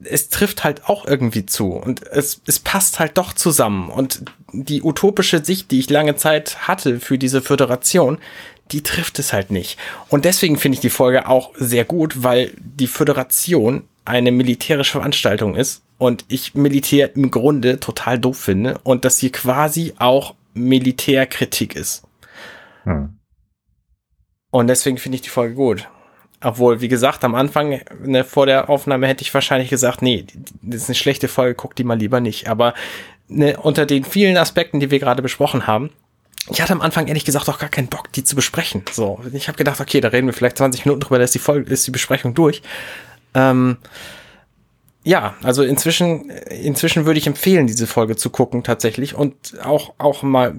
es trifft halt auch irgendwie zu und es, es passt halt doch zusammen. Und die utopische Sicht, die ich lange Zeit hatte für diese Föderation, die trifft es halt nicht. Und deswegen finde ich die Folge auch sehr gut, weil die Föderation eine militärische Veranstaltung ist und ich Militär im Grunde total doof finde und dass hier quasi auch Militärkritik ist. Hm. Und deswegen finde ich die Folge gut. Obwohl, wie gesagt, am Anfang, ne, vor der Aufnahme hätte ich wahrscheinlich gesagt, nee, das ist eine schlechte Folge, guck die mal lieber nicht. Aber ne, unter den vielen Aspekten, die wir gerade besprochen haben, ich hatte am Anfang ehrlich gesagt auch gar keinen Bock, die zu besprechen. So, ich habe gedacht, okay, da reden wir vielleicht 20 Minuten drüber, da ist die Folge, ist die Besprechung durch. Ähm, ja, also inzwischen, inzwischen würde ich empfehlen, diese Folge zu gucken tatsächlich und auch auch mal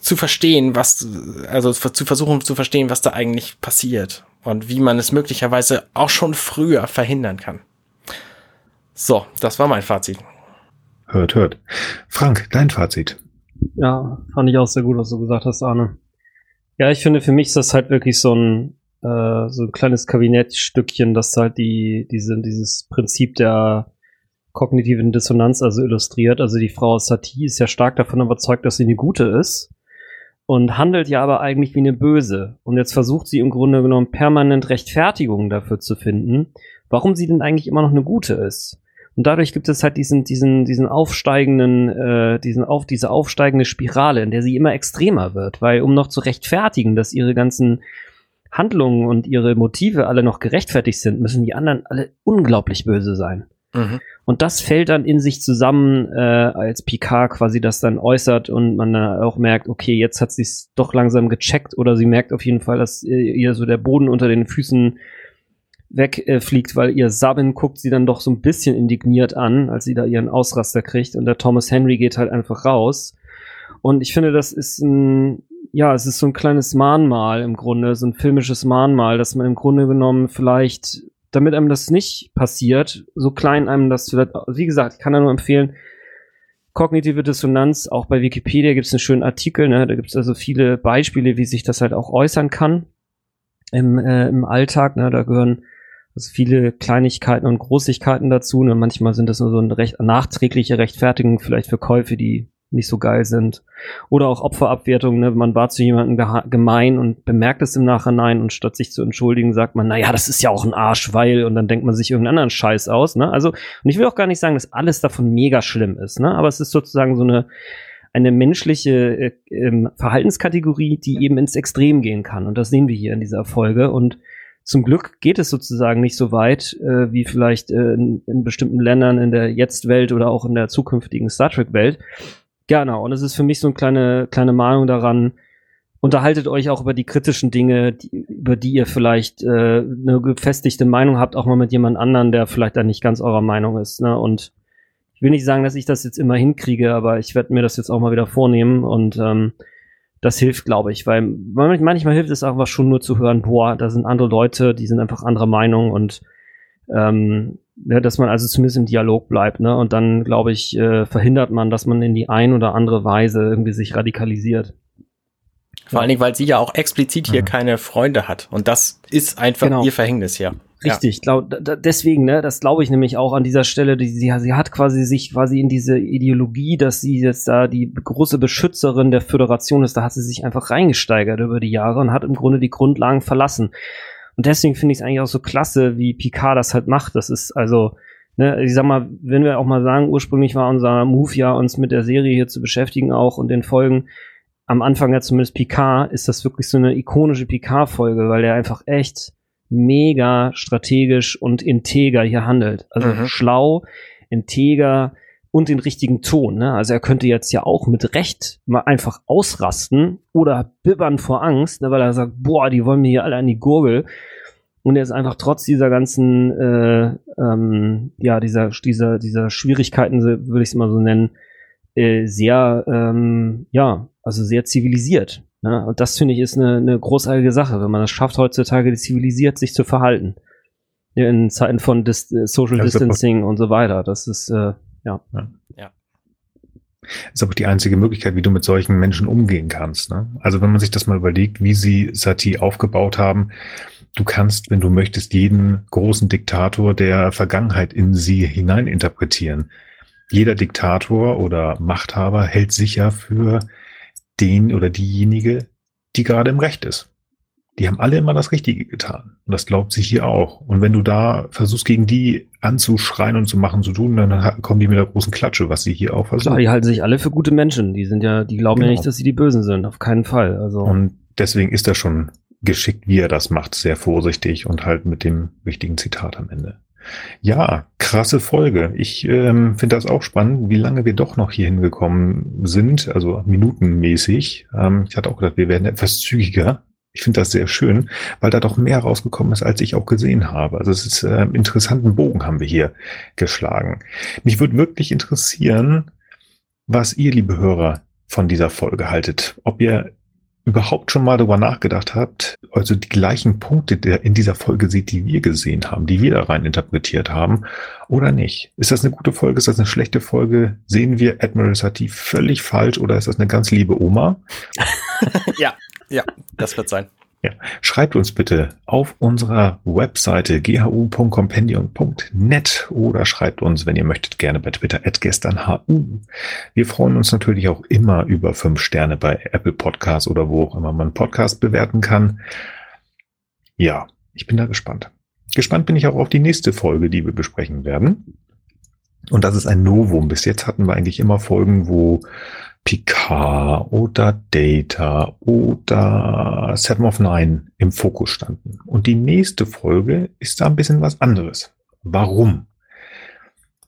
zu verstehen, was, also zu versuchen zu verstehen, was da eigentlich passiert und wie man es möglicherweise auch schon früher verhindern kann. So, das war mein Fazit. Hört, hört. Frank, dein Fazit. Ja, fand ich auch sehr gut, was du gesagt hast, Arne. Ja, ich finde, für mich ist das halt wirklich so ein, äh, so ein kleines Kabinettstückchen, das halt die, diese, dieses Prinzip der kognitiven Dissonanz also illustriert. Also die Frau Satie ist ja stark davon überzeugt, dass sie eine gute ist und handelt ja aber eigentlich wie eine Böse. Und jetzt versucht sie im Grunde genommen permanent Rechtfertigungen dafür zu finden, warum sie denn eigentlich immer noch eine gute ist. Und dadurch gibt es halt diesen, diesen, diesen aufsteigenden, äh, diesen auf, diese aufsteigende Spirale, in der sie immer extremer wird, weil um noch zu rechtfertigen, dass ihre ganzen Handlungen und ihre Motive alle noch gerechtfertigt sind, müssen die anderen alle unglaublich böse sein. Mhm. Und das fällt dann in sich zusammen, äh, als Picard quasi das dann äußert und man dann auch merkt, okay, jetzt hat sie es doch langsam gecheckt oder sie merkt auf jeden Fall, dass ihr so der Boden unter den Füßen wegfliegt, äh, weil ihr Sabin guckt sie dann doch so ein bisschen indigniert an, als sie da ihren Ausraster kriegt und der Thomas Henry geht halt einfach raus. Und ich finde, das ist ein, ja, es ist so ein kleines Mahnmal im Grunde, so ein filmisches Mahnmal, dass man im Grunde genommen vielleicht damit einem das nicht passiert, so klein einem das vielleicht, wie gesagt, ich kann da nur empfehlen, kognitive Dissonanz, auch bei Wikipedia gibt es einen schönen Artikel, ne? da gibt es also viele Beispiele, wie sich das halt auch äußern kann im, äh, im Alltag, ne? da gehören also viele Kleinigkeiten und Großigkeiten dazu, ne? manchmal sind das nur so eine recht, nachträgliche Rechtfertigung vielleicht für Käufe, die nicht so geil sind. Oder auch Opferabwertung, ne? man war zu jemandem gemein und bemerkt es im Nachhinein und statt sich zu entschuldigen, sagt man, naja, das ist ja auch ein Arsch, weil, und dann denkt man sich irgendeinen anderen Scheiß aus. Ne? Also, und ich will auch gar nicht sagen, dass alles davon mega schlimm ist, ne? aber es ist sozusagen so eine eine menschliche äh, ähm, Verhaltenskategorie, die eben ins Extrem gehen kann. Und das sehen wir hier in dieser Folge. Und zum Glück geht es sozusagen nicht so weit, äh, wie vielleicht äh, in, in, bestimmten Ländern in der Jetzt-Welt oder auch in der zukünftigen Star Trek-Welt. Genau, und es ist für mich so eine kleine, kleine Mahnung daran, unterhaltet euch auch über die kritischen Dinge, die, über die ihr vielleicht äh, eine gefestigte Meinung habt, auch mal mit jemand anderen, der vielleicht dann nicht ganz eurer Meinung ist. Ne? Und ich will nicht sagen, dass ich das jetzt immer hinkriege, aber ich werde mir das jetzt auch mal wieder vornehmen und ähm, das hilft, glaube ich, weil manchmal hilft es einfach schon nur zu hören, boah, da sind andere Leute, die sind einfach anderer Meinung und ähm, ja, dass man also zumindest im Dialog bleibt, ne? Und dann, glaube ich, äh, verhindert man, dass man in die ein oder andere Weise irgendwie sich radikalisiert. Vor allen Dingen, weil sie ja auch explizit hier mhm. keine Freunde hat. Und das ist einfach genau. ihr Verhängnis hier. Richtig, ja. glaub, deswegen, ne, das glaube ich nämlich auch an dieser Stelle, die, sie, sie hat quasi sich quasi in diese Ideologie, dass sie jetzt da die große Beschützerin der Föderation ist, da hat sie sich einfach reingesteigert über die Jahre und hat im Grunde die Grundlagen verlassen. Und deswegen finde ich es eigentlich auch so klasse, wie Picard das halt macht. Das ist also, ne, ich sag mal, wenn wir auch mal sagen, ursprünglich war unser Move ja, uns mit der Serie hier zu beschäftigen auch und den Folgen, am Anfang ja zumindest Picard, ist das wirklich so eine ikonische Picard-Folge, weil der einfach echt mega strategisch und integer hier handelt. Also mhm. schlau, integer und den richtigen Ton. Ne? Also er könnte jetzt ja auch mit Recht mal einfach ausrasten oder bibbern vor Angst, ne, weil er sagt, boah, die wollen mir hier alle an die Gurgel. Und er ist einfach trotz dieser ganzen, äh, ähm, ja, dieser, dieser, dieser Schwierigkeiten, würde ich es mal so nennen, äh, sehr, ähm, ja, also sehr zivilisiert. Ne? Und das finde ich ist eine, eine großartige Sache, wenn man es schafft, heutzutage zivilisiert sich zu verhalten. In Zeiten von Dis äh, Social Distancing und so weiter. Das ist, äh, ja. ja. ja. Ist aber die einzige Möglichkeit, wie du mit solchen Menschen umgehen kannst. Ne? Also wenn man sich das mal überlegt, wie sie Sati aufgebaut haben, du kannst, wenn du möchtest, jeden großen Diktator der Vergangenheit in sie hineininterpretieren. Jeder Diktator oder Machthaber hält sich ja für den oder diejenige, die gerade im Recht ist. Die haben alle immer das Richtige getan. Und das glaubt sich hier auch. Und wenn du da versuchst, gegen die anzuschreien und zu machen, zu tun, dann kommen die mit der großen Klatsche, was sie hier auch versuchen. Klar, die halten sich alle für gute Menschen. Die sind ja, die glauben genau. ja nicht, dass sie die Bösen sind. Auf keinen Fall. Also. Und deswegen ist das schon geschickt, wie er das macht. Sehr vorsichtig und halt mit dem wichtigen Zitat am Ende. Ja, krasse Folge. Ich ähm, finde das auch spannend, wie lange wir doch noch hier hingekommen sind, also minutenmäßig. Ähm, ich hatte auch gedacht, wir werden etwas zügiger. Ich finde das sehr schön, weil da doch mehr rausgekommen ist, als ich auch gesehen habe. Also es ist äh, interessanten Bogen haben wir hier geschlagen. Mich würde wirklich interessieren, was ihr, liebe Hörer, von dieser Folge haltet. Ob ihr überhaupt schon mal darüber nachgedacht habt, also die gleichen Punkte der in dieser Folge seht, die wir gesehen haben, die wir da rein interpretiert haben, oder nicht? Ist das eine gute Folge? Ist das eine schlechte Folge? Sehen wir Admiral Sati völlig falsch oder ist das eine ganz liebe Oma? ja, ja, das wird sein. Ja, schreibt uns bitte auf unserer Webseite ghu.compendium.net oder schreibt uns, wenn ihr möchtet, gerne bei Twitter at gesternhu. Wir freuen uns natürlich auch immer über fünf Sterne bei Apple Podcasts oder wo auch immer man Podcast bewerten kann. Ja, ich bin da gespannt. Gespannt bin ich auch auf die nächste Folge, die wir besprechen werden. Und das ist ein Novum. Bis jetzt hatten wir eigentlich immer Folgen, wo Picard oder Data oder Seven of Nine im Fokus standen. Und die nächste Folge ist da ein bisschen was anderes. Warum?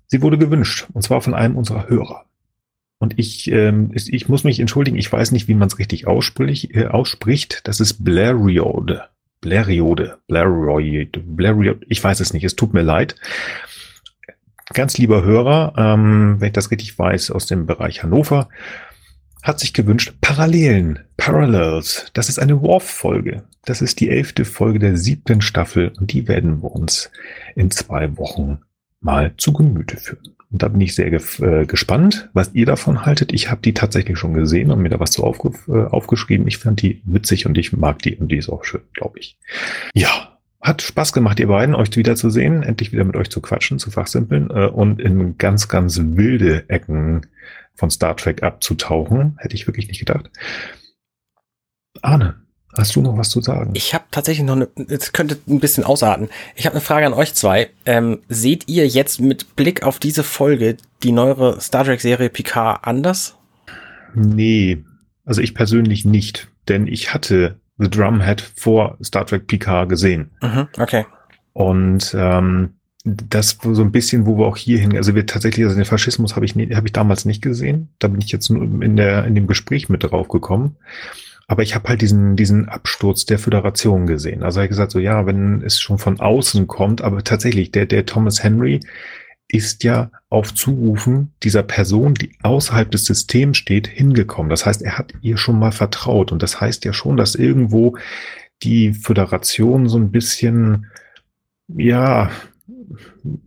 Sie wurde gewünscht, und zwar von einem unserer Hörer. Und ich, ähm, ich muss mich entschuldigen, ich weiß nicht, wie man es richtig ausspricht, äh, ausspricht. Das ist Blariode. Blariode. Blariode. Blariode. Ich weiß es nicht, es tut mir leid. Ganz lieber Hörer, ähm, wenn ich das richtig weiß, aus dem Bereich Hannover, hat sich gewünscht Parallelen, Parallels. Das ist eine Worf-Folge. Das ist die elfte Folge der siebten Staffel und die werden wir uns in zwei Wochen mal zu Gemüte führen. Und da bin ich sehr äh, gespannt, was ihr davon haltet. Ich habe die tatsächlich schon gesehen und mir da was zu aufge äh, aufgeschrieben. Ich fand die witzig und ich mag die und die ist auch schön, glaube ich. Ja, hat Spaß gemacht, ihr beiden, euch wiederzusehen, endlich wieder mit euch zu quatschen, zu fachsimpeln äh, und in ganz, ganz wilde Ecken von Star Trek abzutauchen. Hätte ich wirklich nicht gedacht. Arne, hast du noch was zu sagen? Ich habe tatsächlich noch eine, es könnte ein bisschen ausarten. Ich habe eine Frage an euch zwei. Ähm, seht ihr jetzt mit Blick auf diese Folge die neuere Star Trek-Serie Picard anders? Nee, also ich persönlich nicht, denn ich hatte The Drumhead vor Star Trek Picard gesehen. Mhm, okay. Und ähm, das so ein bisschen, wo wir auch hier hin, also wir tatsächlich, also den Faschismus habe ich, nie, habe ich damals nicht gesehen. Da bin ich jetzt nur in der in dem Gespräch mit drauf gekommen. Aber ich habe halt diesen diesen Absturz der Föderation gesehen. Also habe ich gesagt so, ja, wenn es schon von außen kommt, aber tatsächlich der der Thomas Henry ist ja auf Zurufen dieser Person, die außerhalb des Systems steht, hingekommen. Das heißt, er hat ihr schon mal vertraut. Und das heißt ja schon, dass irgendwo die Föderation so ein bisschen, ja,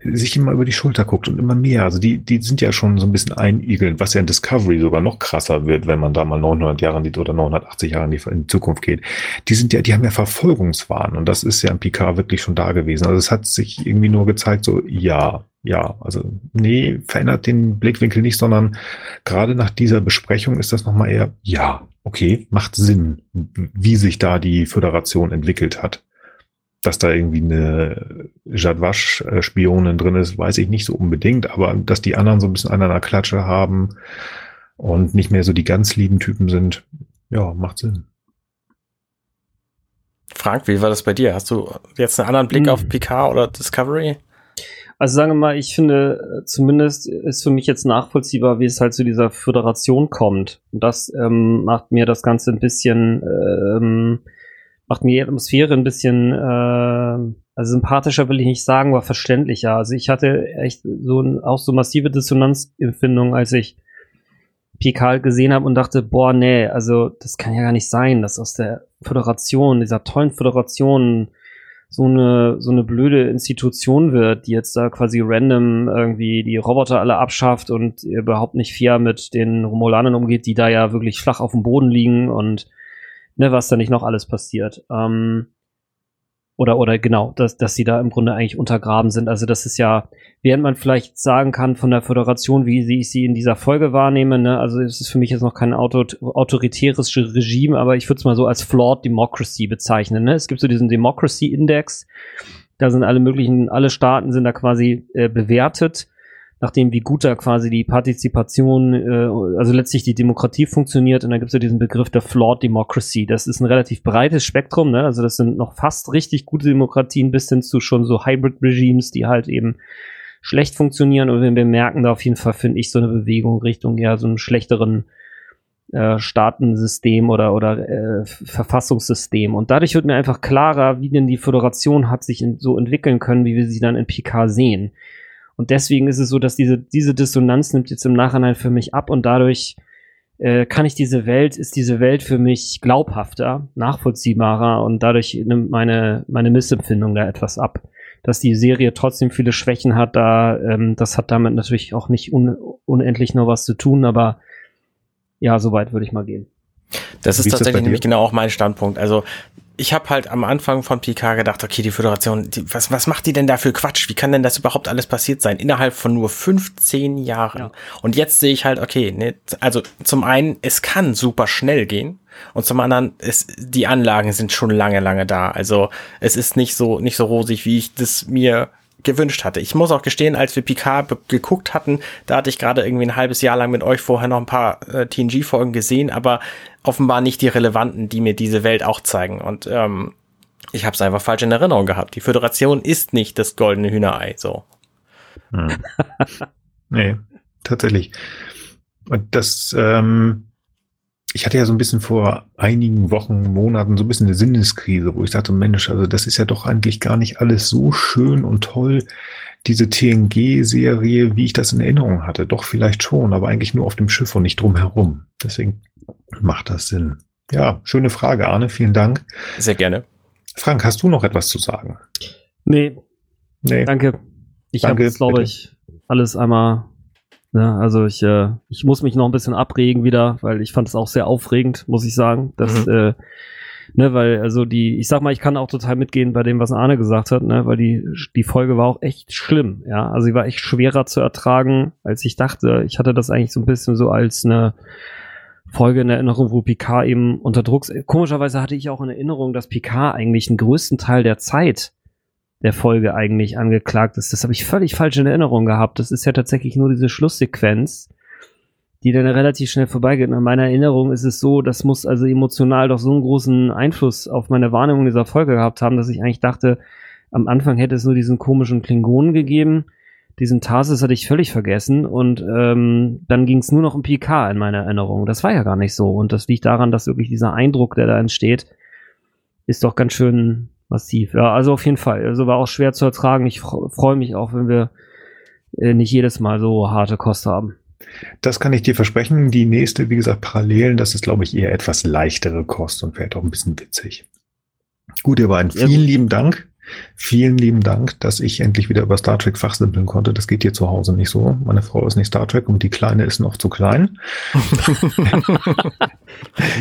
sich immer über die Schulter guckt und immer mehr. Also die, die sind ja schon so ein bisschen einigelnd, was ja in Discovery sogar noch krasser wird, wenn man da mal 900 Jahre in die, oder 980 Jahre in die, in die Zukunft geht. Die sind ja, die haben ja Verfolgungswahn und das ist ja in Picard wirklich schon da gewesen. Also es hat sich irgendwie nur gezeigt, so, ja, ja, also nee, verändert den Blickwinkel nicht, sondern gerade nach dieser Besprechung ist das nochmal eher, ja, okay, macht Sinn, wie sich da die Föderation entwickelt hat dass da irgendwie eine Jadwasch-Spionin drin ist, weiß ich nicht so unbedingt, aber dass die anderen so ein bisschen einer Klatsche haben und nicht mehr so die ganz lieben Typen sind, ja, macht Sinn. Frank, wie war das bei dir? Hast du jetzt einen anderen Blick hm. auf Picard oder Discovery? Also sagen wir mal, ich finde, zumindest ist für mich jetzt nachvollziehbar, wie es halt zu dieser Föderation kommt. Und das ähm, macht mir das Ganze ein bisschen ähm, macht mir die Atmosphäre ein bisschen, äh, also sympathischer will ich nicht sagen, aber verständlicher. Also ich hatte echt so ein, auch so massive Dissonanzempfindung, als ich Picard gesehen habe und dachte, boah, nee, also das kann ja gar nicht sein, dass aus der Föderation, dieser tollen Föderation, so eine, so eine blöde Institution wird, die jetzt da quasi random irgendwie die Roboter alle abschafft und überhaupt nicht fair mit den Romulanern umgeht, die da ja wirklich flach auf dem Boden liegen und ne, was da nicht noch alles passiert. Ähm, oder, oder genau, dass, dass sie da im Grunde eigentlich untergraben sind. Also das ist ja, während man vielleicht sagen kann von der Föderation, wie ich sie in dieser Folge wahrnehme, ne, also es ist für mich jetzt noch kein Auto, autoritäres Regime, aber ich würde es mal so als Flawed Democracy bezeichnen. Ne? Es gibt so diesen Democracy Index, da sind alle möglichen, alle Staaten sind da quasi äh, bewertet nachdem wie gut da quasi die Partizipation, äh, also letztlich die Demokratie funktioniert. Und da gibt es ja diesen Begriff der Flawed Democracy. Das ist ein relativ breites Spektrum, ne? Also das sind noch fast richtig gute Demokratien bis hin zu schon so Hybrid-Regimes, die halt eben schlecht funktionieren. Und wir merken da auf jeden Fall, finde ich, so eine Bewegung Richtung ja so einem schlechteren äh, Staatensystem oder, oder äh, Verfassungssystem. Und dadurch wird mir einfach klarer, wie denn die Föderation hat sich in, so entwickeln können, wie wir sie dann in PK sehen. Und deswegen ist es so, dass diese, diese Dissonanz nimmt jetzt im Nachhinein für mich ab und dadurch äh, kann ich diese Welt, ist diese Welt für mich glaubhafter, nachvollziehbarer und dadurch nimmt meine, meine Missempfindung da etwas ab. Dass die Serie trotzdem viele Schwächen hat, da, ähm, das hat damit natürlich auch nicht un unendlich noch was zu tun, aber ja, soweit würde ich mal gehen. Das ist, ist tatsächlich nämlich genau auch mein Standpunkt. Also ich habe halt am Anfang von PK gedacht, okay, die Föderation, die, was, was macht die denn da für Quatsch? Wie kann denn das überhaupt alles passiert sein? Innerhalb von nur 15 Jahren. Ja. Und jetzt sehe ich halt, okay, ne, also zum einen, es kann super schnell gehen. Und zum anderen, es, die Anlagen sind schon lange, lange da. Also es ist nicht so, nicht so rosig, wie ich das mir gewünscht hatte. Ich muss auch gestehen, als wir Picard geguckt hatten, da hatte ich gerade irgendwie ein halbes Jahr lang mit euch vorher noch ein paar äh, TNG-Folgen gesehen, aber offenbar nicht die relevanten, die mir diese Welt auch zeigen. Und ähm, ich habe es einfach falsch in Erinnerung gehabt. Die Föderation ist nicht das goldene Hühnerei. So. Hm. nee, tatsächlich. Und das, ähm, ich hatte ja so ein bisschen vor einigen Wochen, Monaten so ein bisschen eine Sinneskrise, wo ich dachte, Mensch, also das ist ja doch eigentlich gar nicht alles so schön und toll, diese TNG-Serie, wie ich das in Erinnerung hatte. Doch vielleicht schon, aber eigentlich nur auf dem Schiff und nicht drumherum. Deswegen macht das Sinn. Ja, schöne Frage, Arne. Vielen Dank. Sehr gerne. Frank, hast du noch etwas zu sagen? Nee. Nee. Danke. Ich habe jetzt, glaube ich, alles einmal. Ja, also ich, äh, ich muss mich noch ein bisschen abregen wieder, weil ich fand es auch sehr aufregend, muss ich sagen. Dass, mhm. äh, ne, weil, also die, ich sag mal, ich kann auch total mitgehen bei dem, was Arne gesagt hat, ne, weil die, die Folge war auch echt schlimm, ja. Also sie war echt schwerer zu ertragen, als ich dachte. Ich hatte das eigentlich so ein bisschen so als eine Folge in Erinnerung, wo Picard eben unter Druck. Komischerweise hatte ich auch in Erinnerung, dass Picard eigentlich einen größten Teil der Zeit der Folge eigentlich angeklagt ist. Das habe ich völlig falsch in Erinnerung gehabt. Das ist ja tatsächlich nur diese Schlusssequenz, die dann relativ schnell vorbeigeht. In meiner Erinnerung ist es so, das muss also emotional doch so einen großen Einfluss auf meine Wahrnehmung dieser Folge gehabt haben, dass ich eigentlich dachte, am Anfang hätte es nur diesen komischen Klingonen gegeben. Diesen Tarsis hatte ich völlig vergessen und ähm, dann ging es nur noch um PK in meiner Erinnerung. Das war ja gar nicht so und das liegt daran, dass wirklich dieser Eindruck, der da entsteht, ist doch ganz schön massiv. Ja, also auf jeden Fall. Also war auch schwer zu ertragen. Ich freue mich auch, wenn wir äh, nicht jedes Mal so harte Kost haben. Das kann ich dir versprechen. Die nächste, wie gesagt, Parallelen, das ist, glaube ich, eher etwas leichtere Kost und vielleicht auch ein bisschen witzig. Gut, ihr beiden, vielen lieben Dank Vielen lieben Dank, dass ich endlich wieder über Star Trek fachsimpeln konnte. Das geht hier zu Hause nicht so. Meine Frau ist nicht Star Trek und die Kleine ist noch zu klein.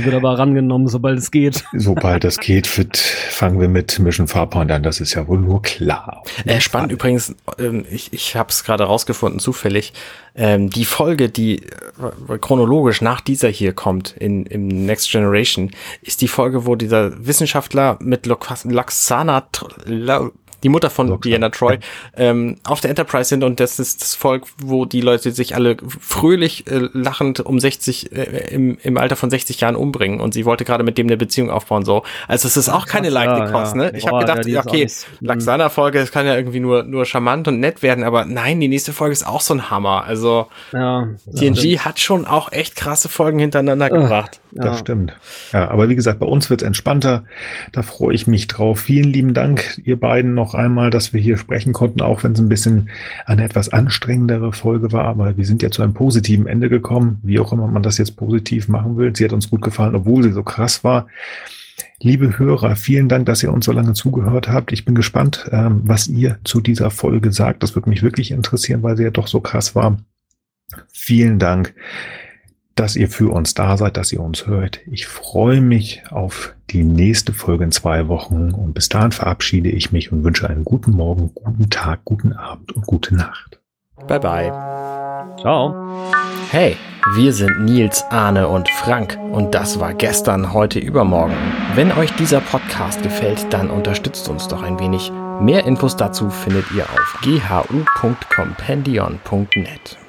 wird aber rangenommen, sobald es geht. Sobald es geht, fit, fangen wir mit Mission Farpoint an. Das ist ja wohl nur klar. Äh, spannend übrigens, äh, ich, ich habe es gerade rausgefunden, zufällig. Ähm, die Folge, die äh, chronologisch nach dieser hier kommt, in, im Next Generation, ist die Folge, wo dieser Wissenschaftler mit Laxana die Mutter von Locker. Diana Troy, ähm, auf der Enterprise sind und das ist das Volk, wo die Leute sich alle fröhlich äh, lachend um 60, äh, im, im Alter von 60 Jahren umbringen und sie wollte gerade mit dem eine Beziehung aufbauen, so. Also es ist auch keine leichte ja, Kost, ne? Ich habe gedacht, ja, okay, Laxana-Folge, das kann ja irgendwie nur, nur charmant und nett werden, aber nein, die nächste Folge ist auch so ein Hammer. Also ja, TNG hat schon auch echt krasse Folgen hintereinander uh, Das stimmt. Ja, aber wie gesagt, bei uns wird's entspannter. Da freue ich mich drauf. Vielen lieben Dank, ihr beiden noch einmal, dass wir hier sprechen konnten, auch wenn es ein bisschen eine etwas anstrengendere Folge war. Aber wir sind ja zu einem positiven Ende gekommen, wie auch immer man das jetzt positiv machen will. Sie hat uns gut gefallen, obwohl sie so krass war. Liebe Hörer, vielen Dank, dass ihr uns so lange zugehört habt. Ich bin gespannt, ähm, was ihr zu dieser Folge sagt. Das würde mich wirklich interessieren, weil sie ja doch so krass war. Vielen Dank dass ihr für uns da seid, dass ihr uns hört. Ich freue mich auf die nächste Folge in zwei Wochen und bis dahin verabschiede ich mich und wünsche einen guten Morgen, guten Tag, guten Abend und gute Nacht. Bye bye. Ciao. Hey, wir sind Nils, Arne und Frank und das war gestern, heute, übermorgen. Wenn euch dieser Podcast gefällt, dann unterstützt uns doch ein wenig. Mehr Infos dazu findet ihr auf ghu.compendion.net.